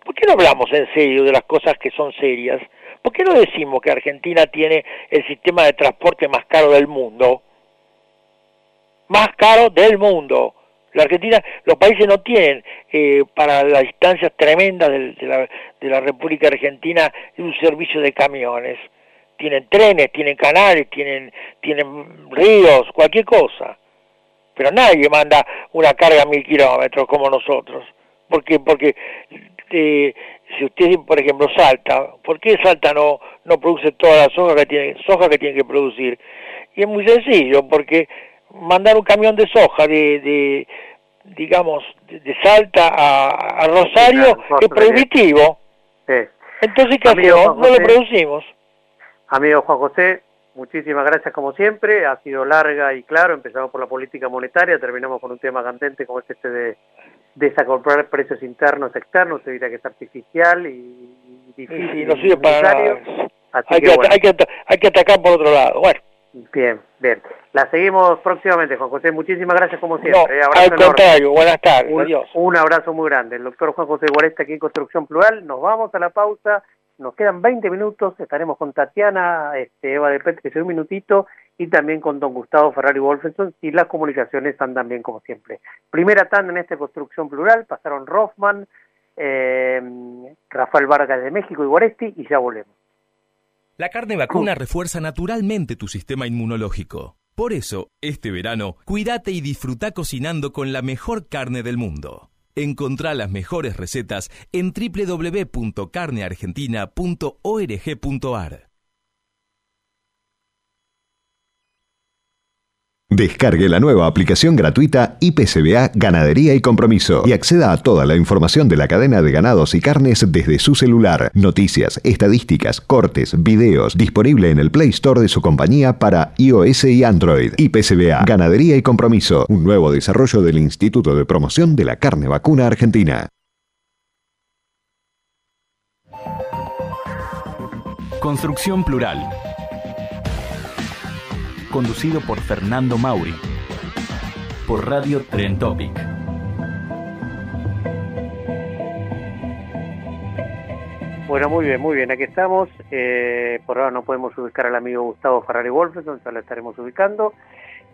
¿Por qué no hablamos en serio de las cosas que son serias? ¿Por qué no decimos que Argentina tiene el sistema de transporte más caro del mundo? Más caro del mundo. La Argentina, los países no tienen eh, para las distancias tremendas de, la, de la República Argentina un servicio de camiones. Tienen trenes, tienen canales, tienen, tienen ríos, cualquier cosa. Pero nadie manda una carga a mil kilómetros como nosotros. ¿Por qué? Porque eh, si usted, por ejemplo, Salta, ¿por qué Salta no, no produce toda la soja que tiene, soja que tiene que producir? Y es muy sencillo, porque mandar un camión de soja de, de digamos, de, Salta a, Rosario es prohibitivo. Entonces, ¿qué hacemos? No lo producimos. Amigo Juan José, muchísimas gracias como siempre. Ha sido larga y claro. Empezamos por la política monetaria, terminamos con un tema candente como es este de desacoplar precios internos, externos. Usted dirá que es artificial y difícil. Y no sirve para nada. Hay que, hay, que, hay que atacar por otro lado. Bueno. Bien, bien. La seguimos próximamente, Juan José. Muchísimas gracias como siempre. No, al contrario, buenas tardes. Un, adiós. Un abrazo muy grande. El doctor Juan José Guaresta aquí en Construcción Plural. Nos vamos a la pausa. Nos quedan 20 minutos. Estaremos con Tatiana, este, Eva de Pérez, que un minutito, y también con don Gustavo Ferrari Wolfenson. Y las comunicaciones andan bien como siempre. Primera tanda en esta Construcción Plural. Pasaron Rothman, eh, Rafael Vargas de México y Guaresti, y ya volvemos. La carne vacuna refuerza naturalmente tu sistema inmunológico. Por eso, este verano, cuídate y disfruta cocinando con la mejor carne del mundo. Encontrá las mejores recetas en www.carneargentina.org.ar. Descargue la nueva aplicación gratuita IPCBA Ganadería y Compromiso y acceda a toda la información de la cadena de ganados y carnes desde su celular. Noticias, estadísticas, cortes, videos, disponible en el Play Store de su compañía para iOS y Android. IPCBA Ganadería y Compromiso, un nuevo desarrollo del Instituto de Promoción de la Carne Vacuna Argentina. Construcción Plural conducido por Fernando Mauri, por Radio Tren Topic. Bueno, muy bien, muy bien, aquí estamos. Eh, por ahora no podemos ubicar al amigo Gustavo Ferrari Wolfenson, ya lo estaremos ubicando.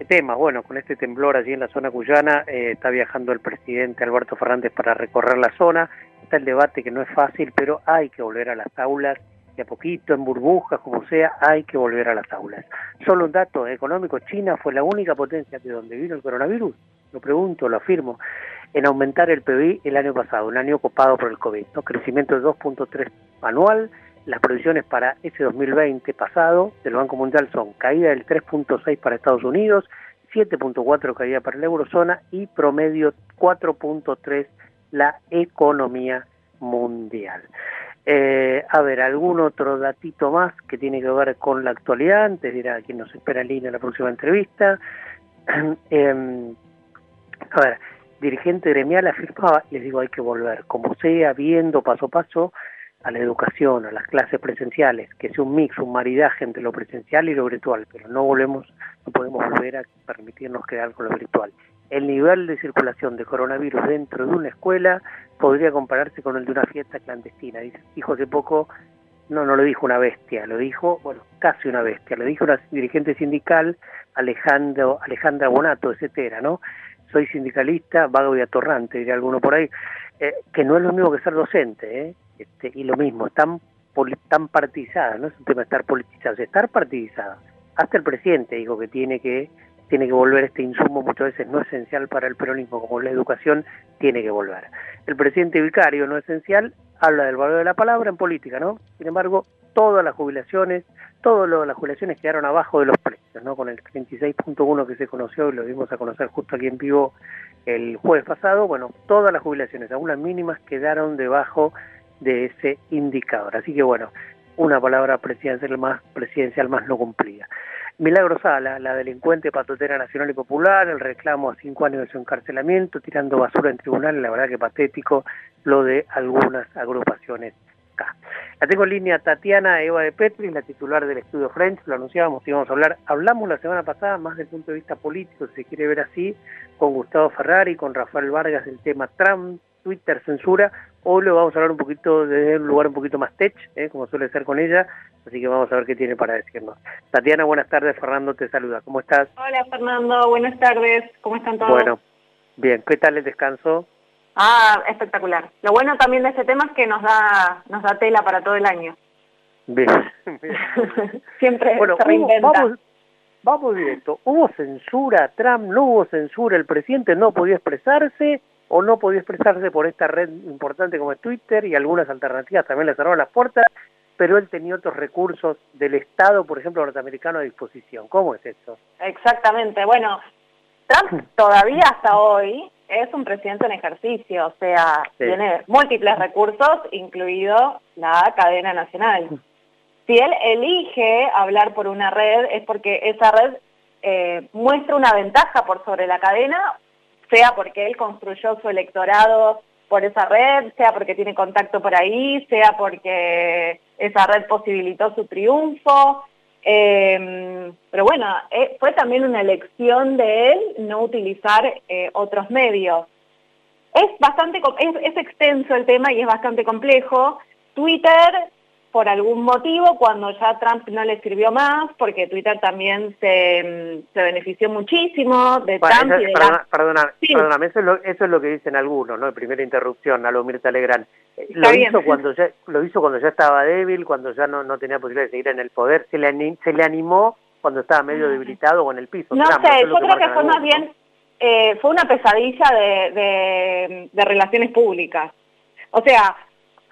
El tema, bueno, con este temblor allí en la zona cuyana, eh, está viajando el presidente Alberto Fernández para recorrer la zona. Está el debate que no es fácil, pero hay que volver a las aulas de a poquito, en burbujas, como sea, hay que volver a las aulas. Solo un dato económico, China fue la única potencia de donde vino el coronavirus, lo pregunto, lo afirmo, en aumentar el PIB el año pasado, un año ocupado por el COVID, ¿no? crecimiento de 2.3 anual, las previsiones para ese 2020 pasado del Banco Mundial son caída del 3.6 para Estados Unidos, 7.4 caída para la eurozona y promedio 4.3 la economía mundial. Eh, a ver, algún otro datito más que tiene que ver con la actualidad, antes dirá quien nos espera en línea en la próxima entrevista. Em, a ver, dirigente gremial afirmaba, les digo, hay que volver, como sea, viendo paso a paso a la educación, a las clases presenciales, que sea un mix, un maridaje entre lo presencial y lo virtual, pero no volvemos, no podemos volver a permitirnos quedar con lo virtual el nivel de circulación de coronavirus dentro de una escuela podría compararse con el de una fiesta clandestina. Dijo hace poco, no, no lo dijo una bestia, lo dijo, bueno, casi una bestia, lo dijo una dirigente sindical, Alejandro, Alejandra Bonato, etcétera, ¿no? Soy sindicalista, vago y atorrante, diría alguno por ahí, eh, que no es lo mismo que ser docente, ¿eh? Este, y lo mismo, tan, tan partizada, no es un tema de estar politizado, es estar partidizada. Hasta el presidente dijo que tiene que tiene que volver este insumo muchas veces no esencial para el peronismo como la educación, tiene que volver. El presidente vicario no esencial habla del valor de la palabra en política, ¿no? Sin embargo, todas las jubilaciones, todas las jubilaciones quedaron abajo de los precios, ¿no? Con el 36.1 que se conoció y lo vimos a conocer justo aquí en vivo el jueves pasado, bueno, todas las jubilaciones, aún las mínimas, quedaron debajo de ese indicador. Así que bueno, una palabra presidencial más, presidencial más no cumplida. Milagro Sala, la delincuente patotera nacional y popular, el reclamo a cinco años de su encarcelamiento, tirando basura en tribunal, la verdad que patético lo de algunas agrupaciones acá. La tengo en línea Tatiana Eva de Petri, la titular del estudio French, lo anunciábamos, íbamos a hablar, hablamos la semana pasada más desde el punto de vista político, si se quiere ver así, con Gustavo Ferrari, con Rafael Vargas, del tema Trump, Twitter, censura, Hoy lo vamos a hablar un poquito desde un lugar un poquito más tech, ¿eh? como suele ser con ella, así que vamos a ver qué tiene para decirnos. Tatiana, buenas tardes, Fernando te saluda, ¿cómo estás? Hola Fernando, buenas tardes, ¿cómo están todos? Bueno, bien, ¿qué tal el descanso? Ah, espectacular. Lo bueno también de este tema es que nos da, nos da tela para todo el año. Bien, Siempre bueno, se reinventa. vamos, vamos directo, ¿hubo censura, Trump no hubo censura, el presidente no podía expresarse? O no podía expresarse por esta red importante como es Twitter y algunas alternativas también le cerraron las puertas, pero él tenía otros recursos del Estado, por ejemplo, norteamericano a disposición. ¿Cómo es eso? Exactamente. Bueno, Trump todavía hasta hoy es un presidente en ejercicio, o sea, tiene múltiples recursos, incluido la cadena nacional. Si él elige hablar por una red es porque esa red eh, muestra una ventaja por sobre la cadena sea porque él construyó su electorado por esa red, sea porque tiene contacto por ahí, sea porque esa red posibilitó su triunfo. Eh, pero bueno, eh, fue también una elección de él no utilizar eh, otros medios. Es bastante, es extenso el tema y es bastante complejo. Twitter por algún motivo cuando ya Trump no le sirvió más, porque Twitter también se, se benefició muchísimo de Trump y de perdona, perdona, perdóname, eso es, lo, eso es lo que dicen algunos, ¿no? Primera interrupción, a lo Mirta Legrand. Eh, Lo hizo, cuando ya, lo hizo cuando ya estaba débil, cuando ya no, no tenía posibilidad de seguir en el poder. Se le, se le animó cuando estaba medio debilitado o en el piso. No sé, yo creo que, fue más bien, eh, fue una pesadilla de, de, de relaciones públicas. O sea,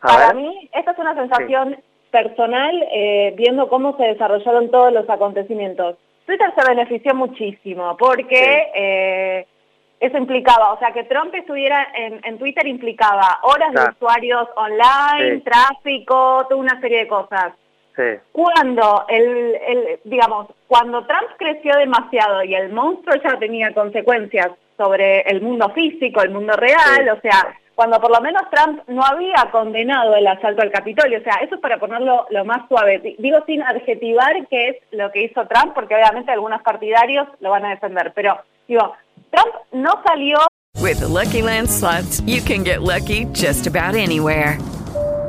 para mí, esta es una sensación personal eh, viendo cómo se desarrollaron todos los acontecimientos. Twitter se benefició muchísimo porque eh, eso implicaba, o sea, que Trump estuviera en, en Twitter implicaba horas de usuarios online, Sí. tráfico, toda una serie de cosas. Sí. Cuando el, el, digamos, cuando Trump creció demasiado y el monstruo ya tenía consecuencias sobre el mundo físico, el mundo real, o sea, cuando por lo menos Trump no había condenado el asalto al Capitolio, o sea, eso es para ponerlo lo más suave. Di- Digo sin adjetivar qué es lo que hizo Trump, porque obviamente algunos partidarios lo van a defender, pero digo, Trump no salió you can get lucky just about anywhere.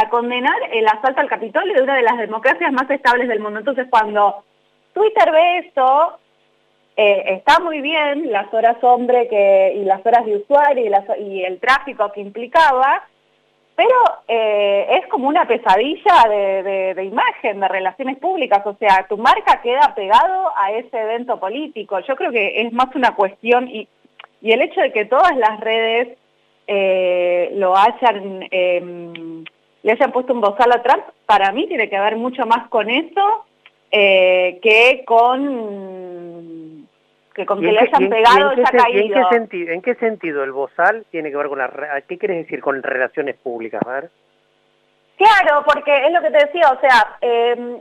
a condenar el asalto al Capitolio de una de las democracias más estables del mundo. Entonces, cuando Twitter ve eso, eh, está muy bien las horas hombre que, y las horas de usuario y, el tráfico que implicaba, pero eh, es como una pesadilla de, imagen, de relaciones públicas, o sea, tu marca queda pegado a ese evento político. Yo creo que es más una cuestión y, el hecho de que todas las redes eh, lo hayan, eh, le hayan puesto un bozal a Trump, para mí tiene que ver mucho más con eso eh, que con que con que ¿Y en le hayan pegado y en qué y en qué caído. sentido, ¿En qué sentido el bozal tiene que ver con la... re- ¿Qué quieres decir con relaciones públicas? A ver. Claro, porque es lo que te decía, o sea, eh,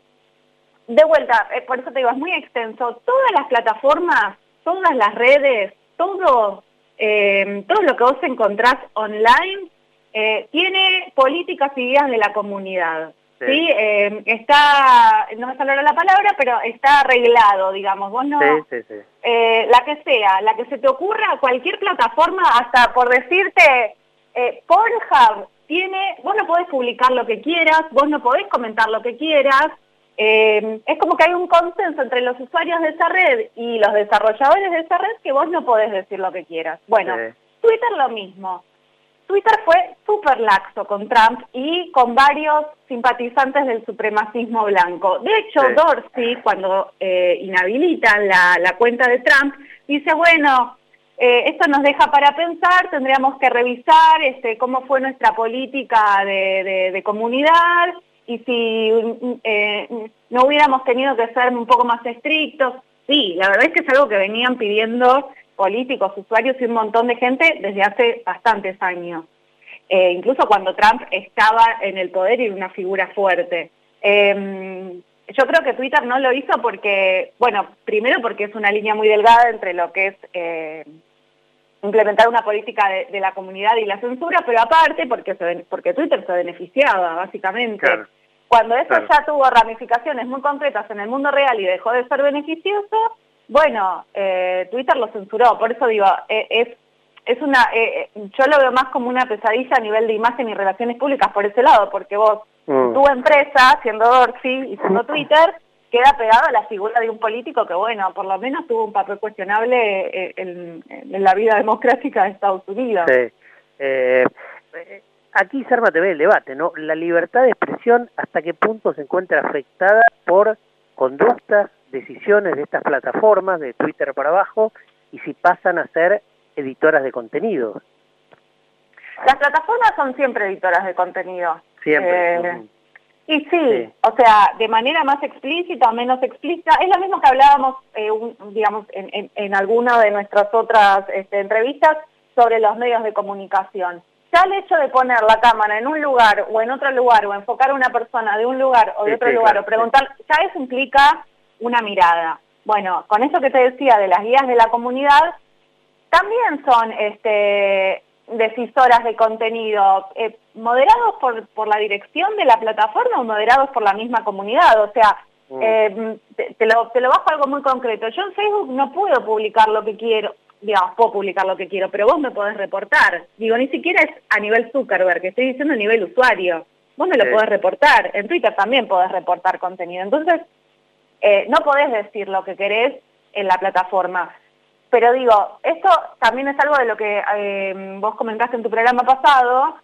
de vuelta, eh, por eso te digo, es muy extenso. Todas las plataformas, todas las redes, todo, eh, todo lo que vos encontrás online eh, tiene políticas y ideas de la comunidad. Sí. ¿sí? Eh, está, no me ahora la palabra, pero está arreglado, digamos. Vos no, Sí, sí, sí. eh, la que sea, la que se te ocurra, cualquier plataforma, hasta por decirte, eh, Pornhub tiene, vos no podés publicar lo que quieras, vos no podés comentar lo que quieras, es como que hay un consenso entre los usuarios de esa red y los desarrolladores de esa red que vos no podés decir lo que quieras. Bueno. Twitter lo mismo. Twitter fue súper laxo con Trump y con varios simpatizantes del supremacismo blanco. De hecho, Dorsey, cuando eh, inhabilitan la, cuenta de Trump, dice, bueno, eh, esto nos deja para pensar, tendríamos que revisar este, cómo fue nuestra política de, comunidad y si eh, no hubiéramos tenido que ser un poco más estrictos. Sí, la verdad es que es algo que venían pidiendo políticos, usuarios y un montón de gente desde hace bastantes años. Eh, incluso cuando Trump estaba en el poder y era una figura fuerte. Em, yo creo que Twitter no lo hizo porque, bueno, primero porque es una línea muy delgada entre lo que es eh, implementar una política de, la comunidad y la censura, pero aparte porque, porque Twitter se beneficiaba, básicamente. Cuando eso ya tuvo ramificaciones muy concretas en el mundo real y dejó de ser beneficioso, bueno, eh, Twitter lo censuró, por eso digo, eh, es, es una, eh, yo lo veo más como una pesadilla a nivel de imagen y relaciones públicas por ese lado, porque vos, mm. tu empresa, siendo Dorsey y siendo Twitter, queda pegado a la figura de un político que, bueno, por lo menos tuvo un papel cuestionable en, la vida democrática de Estados Unidos. Sí. aquí se arma ve el debate, ¿no? La libertad de expresión, ¿hasta qué punto se encuentra afectada por conductas decisiones de estas plataformas, de Twitter para abajo, y si pasan a ser editoras de contenido. Las plataformas son siempre editoras de contenido. Siempre. Eh, y sí, o sea, de manera más explícita o menos explícita, es lo mismo que hablábamos, eh, digamos, en, en, alguna de nuestras otras este, entrevistas sobre los medios de comunicación. Ya el hecho de poner la cámara en un lugar o en otro lugar, o enfocar a una persona de un lugar o de otro lugar, o preguntar, ya eso implica una mirada. Bueno, con eso que te decía de las guías de la comunidad, también son este, decisoras de contenido, eh, moderados por, por la dirección de la plataforma o moderados por la misma comunidad. O sea, mm. eh, te, lo, te lo bajo algo muy concreto. Yo en Facebook no puedo publicar lo que quiero, digamos, puedo publicar lo que quiero, pero vos me podés reportar. Digo, ni siquiera es a nivel Zuckerberg, estoy diciendo a nivel usuario. Vos me lo podés reportar. En Twitter también podés reportar contenido. Entonces, eh, no podés decir lo que querés en la plataforma. Pero digo, esto también es algo de lo que eh, vos comentaste en tu programa pasado,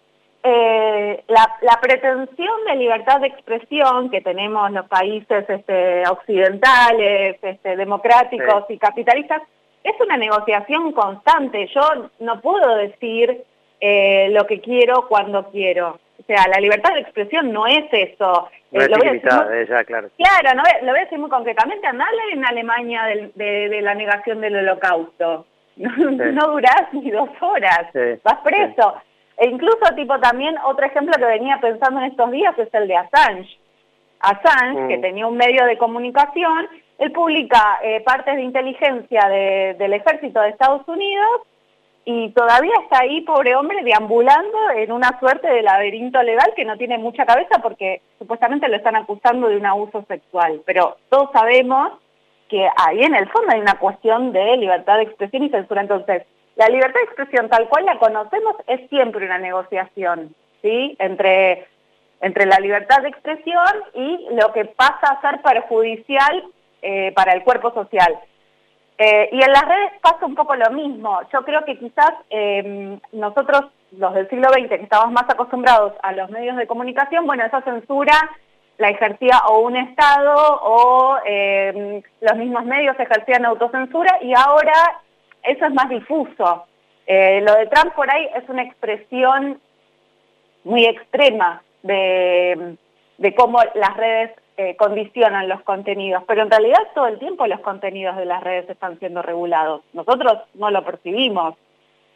eh, la, pretensión de libertad de expresión que tenemos los países este, occidentales, este, democráticos y capitalistas, es una negociación constante. Yo no puedo decir lo que quiero cuando quiero. O sea, la libertad de expresión no es eso. No es ilimitada, claro. Claro, lo voy a decir muy concretamente, andale en Alemania de, la negación del holocausto. No, durás ni dos horas, vas preso. E incluso, tipo, también otro ejemplo que venía pensando en estos días es el de Assange. Assange, que mm. tenía un medio de comunicación, él publica eh, partes de inteligencia del ejército de Estados Unidos y todavía está ahí, pobre hombre, deambulando en una suerte de laberinto legal que no tiene mucha cabeza porque supuestamente lo están acusando de un abuso sexual. Pero todos sabemos que ahí en el fondo hay una cuestión de libertad de expresión y censura. Entonces, la libertad de expresión tal cual la conocemos es siempre una negociación, ¿sí? Entre, entre la libertad de expresión y lo que pasa a ser perjudicial eh, para el cuerpo social. Eh, y en las redes pasa un poco lo mismo. Yo creo que quizás em, nosotros, los del siglo XX, que estábamos más acostumbrados a los medios de comunicación, bueno, esa censura la ejercía o un Estado o em, los mismos medios ejercían autocensura y ahora eso es más difuso. Eh, lo de Trump por ahí es una expresión muy extrema de, de cómo las redes eh, condicionan los contenidos, pero en realidad todo el tiempo los contenidos de las redes están siendo regulados. Nosotros no lo percibimos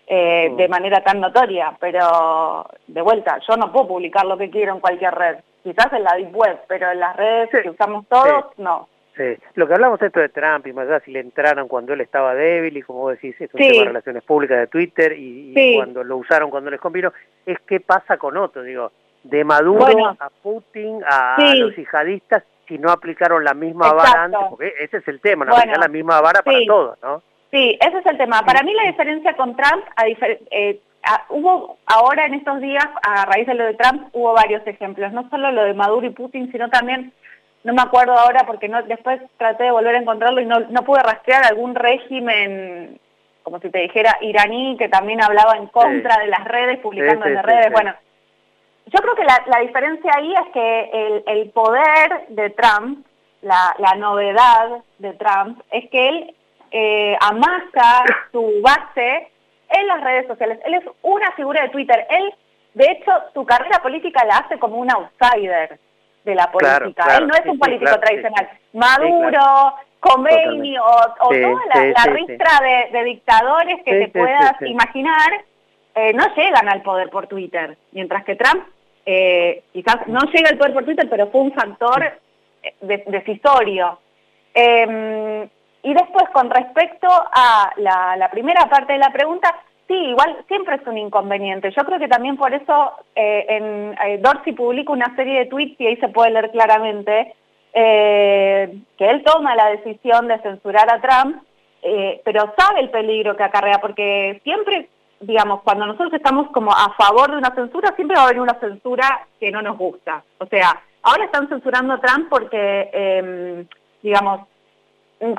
eh, de manera tan notoria, pero de vuelta, yo no puedo publicar lo que quiero en cualquier red, quizás en la deep web, pero en las redes que usamos todos, no. Sí. Lo que hablamos esto de Trump y más allá si le entraron cuando él estaba débil y como vos decís, es un tema de relaciones públicas de Twitter y, cuando lo usaron cuando les convino, es qué pasa con otros, digo, de Maduro a Putin, a, los yihadistas, si no aplicaron la misma vara porque ese es el tema, no aplicar la misma vara para todos, ¿no? Sí, ese es el tema. Para mí la diferencia con Trump, a eh, hubo ahora en estos días, a raíz de lo de Trump, hubo varios ejemplos, no solo lo de Maduro y Putin, sino también, no me acuerdo ahora porque no después traté de volver a encontrarlo y no, no pude rastrear algún régimen como si te dijera iraní, que también hablaba en contra de las redes, publicando en las redes. Bueno, yo creo que la, diferencia ahí es que el, poder de Trump, la, novedad de Trump, es que él eh, amasa su base en las redes sociales. Él es una figura de Twitter. Él, de hecho, su carrera política la hace como un outsider de la política. Él no es un político tradicional. Maduro, Khomeini o, toda la, ristra de, dictadores que te puedas imaginar eh, no llegan al poder por Twitter, mientras que Trump eh, quizás no llega al poder por Twitter, pero fue un factor eh, decisorio. Em, y después, con respecto a la, primera parte de la pregunta, sí, igual siempre es un inconveniente. Yo creo que también por eso en, Dorsey publica una serie de tweets y ahí se puede leer claramente eh, que él toma la decisión de censurar a Trump, eh, pero sabe el peligro que acarrea, porque siempre, digamos, cuando nosotros estamos como a favor de una censura, siempre va a haber una censura que no nos gusta. O sea, ahora están censurando a Trump porque, em, digamos,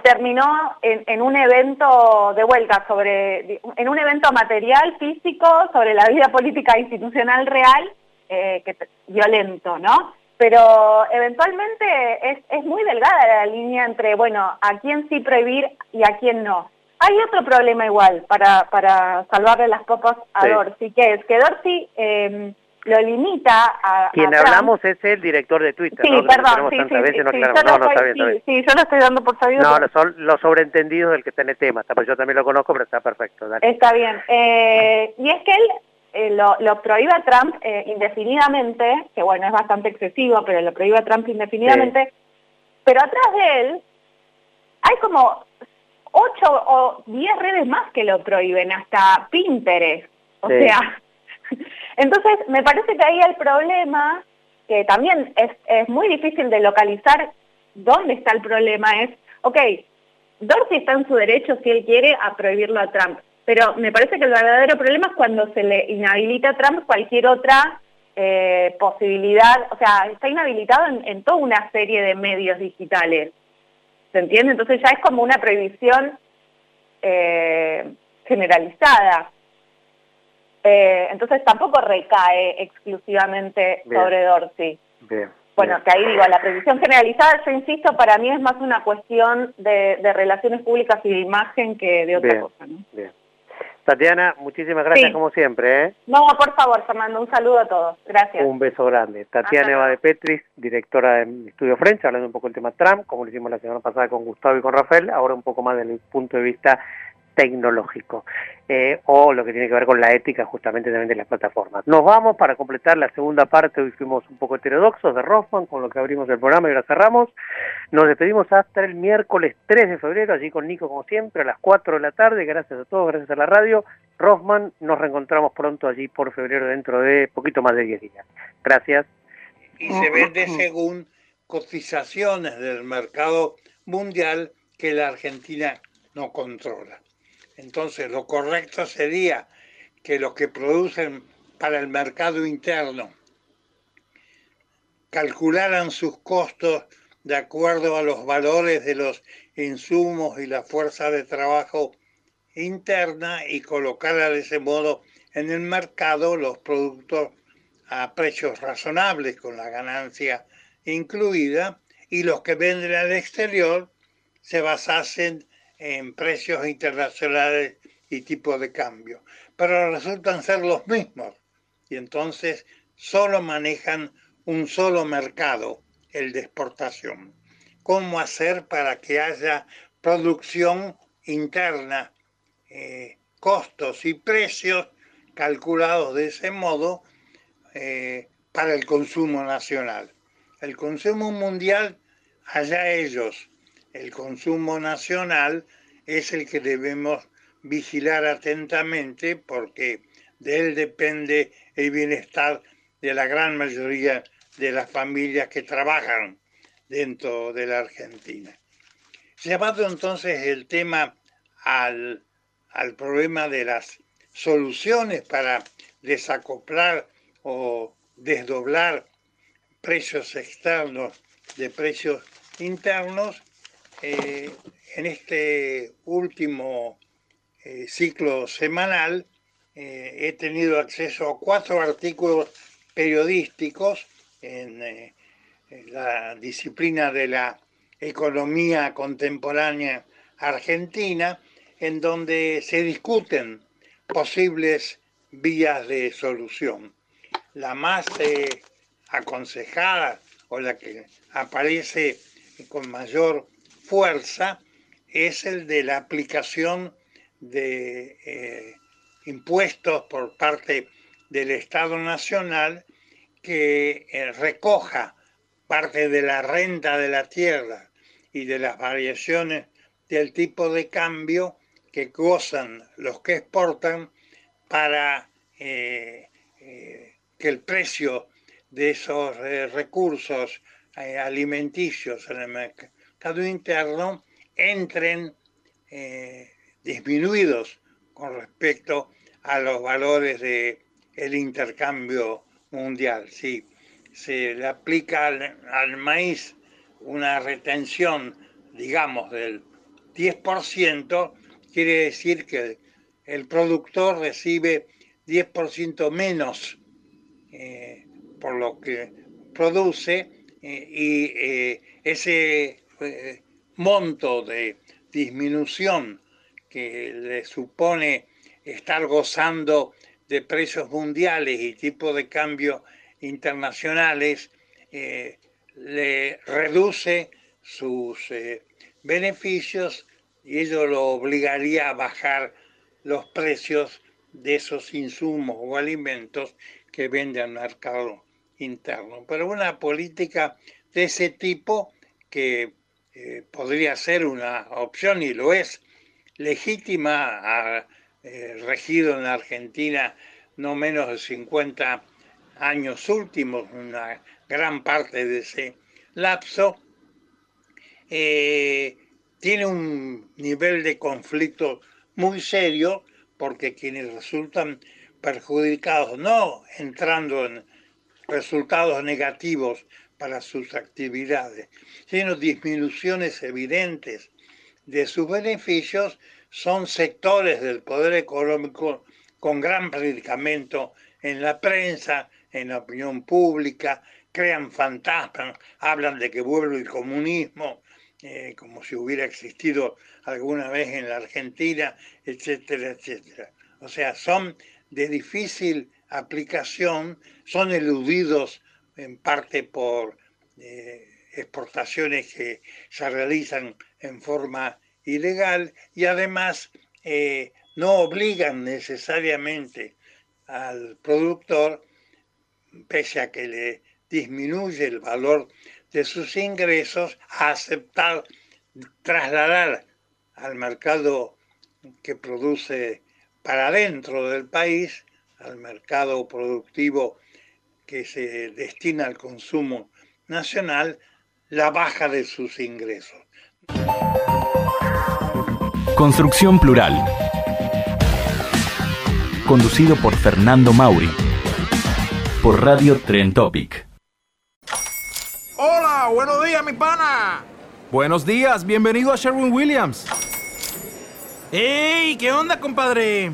terminó en, un evento de vuelta sobre, en un evento material, físico, sobre la vida política institucional real, eh, violento, ¿no? pero eventualmente es, es muy delgada la línea entre, bueno, a quién sí prohibir y a quién no. Hay otro problema igual para, para salvarle las copas a Dorsey, que es que Dorsey eh, lo limita a... Quien hablamos es el director de Twitter, sí, ¿no? Perdón, sí, sí, no, sí, no, no, está bien, Sí, yo lo estoy dando por sabido. No, son los sobreentendidos del que tiene tema, pues yo también lo conozco, pero está perfecto. Está bien. Eh, y es que él eh, lo, lo, prohíbe Trump eh, indefinidamente, que bueno, es bastante excesivo, pero lo prohíbe Trump indefinidamente, pero atrás de él hay como ocho o diez redes más que lo prohíben, hasta Pinterest. O sea, entonces me parece que ahí el problema, que también es, es muy difícil de localizar dónde está el problema, es, ok, Dorsey está en su derecho si él quiere a prohibirlo a Trump, pero me parece que el verdadero problema es cuando se le inhabilita a Trump cualquier otra eh, posibilidad, o sea, está inhabilitado en, toda una serie de medios digitales. ¿Se entiende? Entonces ya es como una prohibición eh, generalizada. Eh, entonces tampoco recae exclusivamente sobre Dorsey. Bueno, que ahí digo, la prohibición generalizada, yo insisto, para mí es más una cuestión de, relaciones públicas y de imagen que de otra cosa. ¿no? Bien. Tatiana, muchísimas gracias como siempre. ¿eh? No, por favor, Fernando, un saludo a todos. Gracias. Un beso grande. Tatiana Eva de Petris, directora de Estudio French, hablando un poco del tema Trump, como lo hicimos la semana pasada con Gustavo y con Rafael, ahora un poco más desde el punto de vista tecnológico eh, o lo que tiene que ver con la ética justamente también de las plataformas. Nos vamos para completar la segunda parte, hoy fuimos un poco heterodoxos de Rossman con lo que abrimos el programa y ahora cerramos. Nos despedimos hasta el miércoles 3 de febrero, allí con Nico como siempre, a las 4 de la tarde, gracias a todos, gracias a la radio. Rossman, nos reencontramos pronto allí por febrero dentro de poquito más de 10 días. Gracias. Y se vende según cotizaciones del mercado mundial que la Argentina no controla. Entonces, lo correcto sería que los que producen para el mercado interno calcularan sus costos de acuerdo a los valores de los insumos y la fuerza de trabajo interna y colocara de ese modo en el mercado los productos a precios razonables con la ganancia incluida y los que venden al exterior se basasen en precios internacionales y tipo de cambio, pero resultan ser los mismos y entonces solo manejan un solo mercado, el de exportación. ¿Cómo hacer para que haya producción interna, eh, costos y precios calculados de ese modo eh, para el consumo nacional? El consumo mundial, allá ellos, el consumo nacional es el que debemos vigilar atentamente porque de él depende el bienestar de la gran mayoría las familias que trabajan dentro de la Argentina. Llevado entonces el tema al, al problema de las soluciones para desacoplar o desdoblar precios externos de precios internos, eh, en este último eh, ciclo semanal, eh, he tenido acceso a cuatro artículos periodísticos en, en la disciplina de la economía contemporánea argentina, en donde se discuten posibles vías de solución. La más eh, aconsejada o la que aparece con mayor fuerza es el de la aplicación de eh, impuestos por parte del Estado Nacional que eh, recoja parte de la renta de la tierra y de las variaciones del tipo de cambio que gozan los que exportan para eh, eh, que el precio de esos recursos alimenticios en el mercado interno entren disminuidos con respecto a los valores del el intercambio mundial. Si se le aplica al maíz una retención, digamos, del 10%, quiere decir que el productor recibe 10% menos eh, por lo que produce eh, y eh, ese monto de disminución que le supone estar gozando de precios mundiales y tipo de cambio internacionales, le reduce sus beneficios y ello lo obligaría a bajar los precios de esos insumos o alimentos que vende al mercado interno. Pero una política de ese tipo que eh, podría ser una opción y lo es legítima, ha eh, regido en Argentina no menos de 50 años últimos, una gran parte de ese lapso, eh, tiene un nivel de conflicto muy serio porque quienes resultan perjudicados, no entrando en resultados negativos para sus actividades, sino disminuciones evidentes de sus beneficios, son sectores del poder económico con gran predicamento en la prensa, en la opinión pública, crean fantasmas, hablan de que vuelve el comunismo, eh, como si hubiera existido alguna vez en la Argentina, etcétera, etcétera. O sea, son de difícil aplicación, son eludidos en parte por eh, exportaciones que se realizan en forma ilegal y además eh, no obligan necesariamente al productor, pese a que le disminuye el valor de sus ingresos a aceptar trasladar al mercado que produce para dentro del país, al mercado productivo que se destina al consumo nacional, la baja de sus ingresos. Construcción Plural. Conducido por Fernando Mauri. Por Radio Tren Topic. Hola, buenos días, mi pana. Buenos días, bienvenido a Sherwin Williams. ¡Ey! ¿Qué onda, compadre?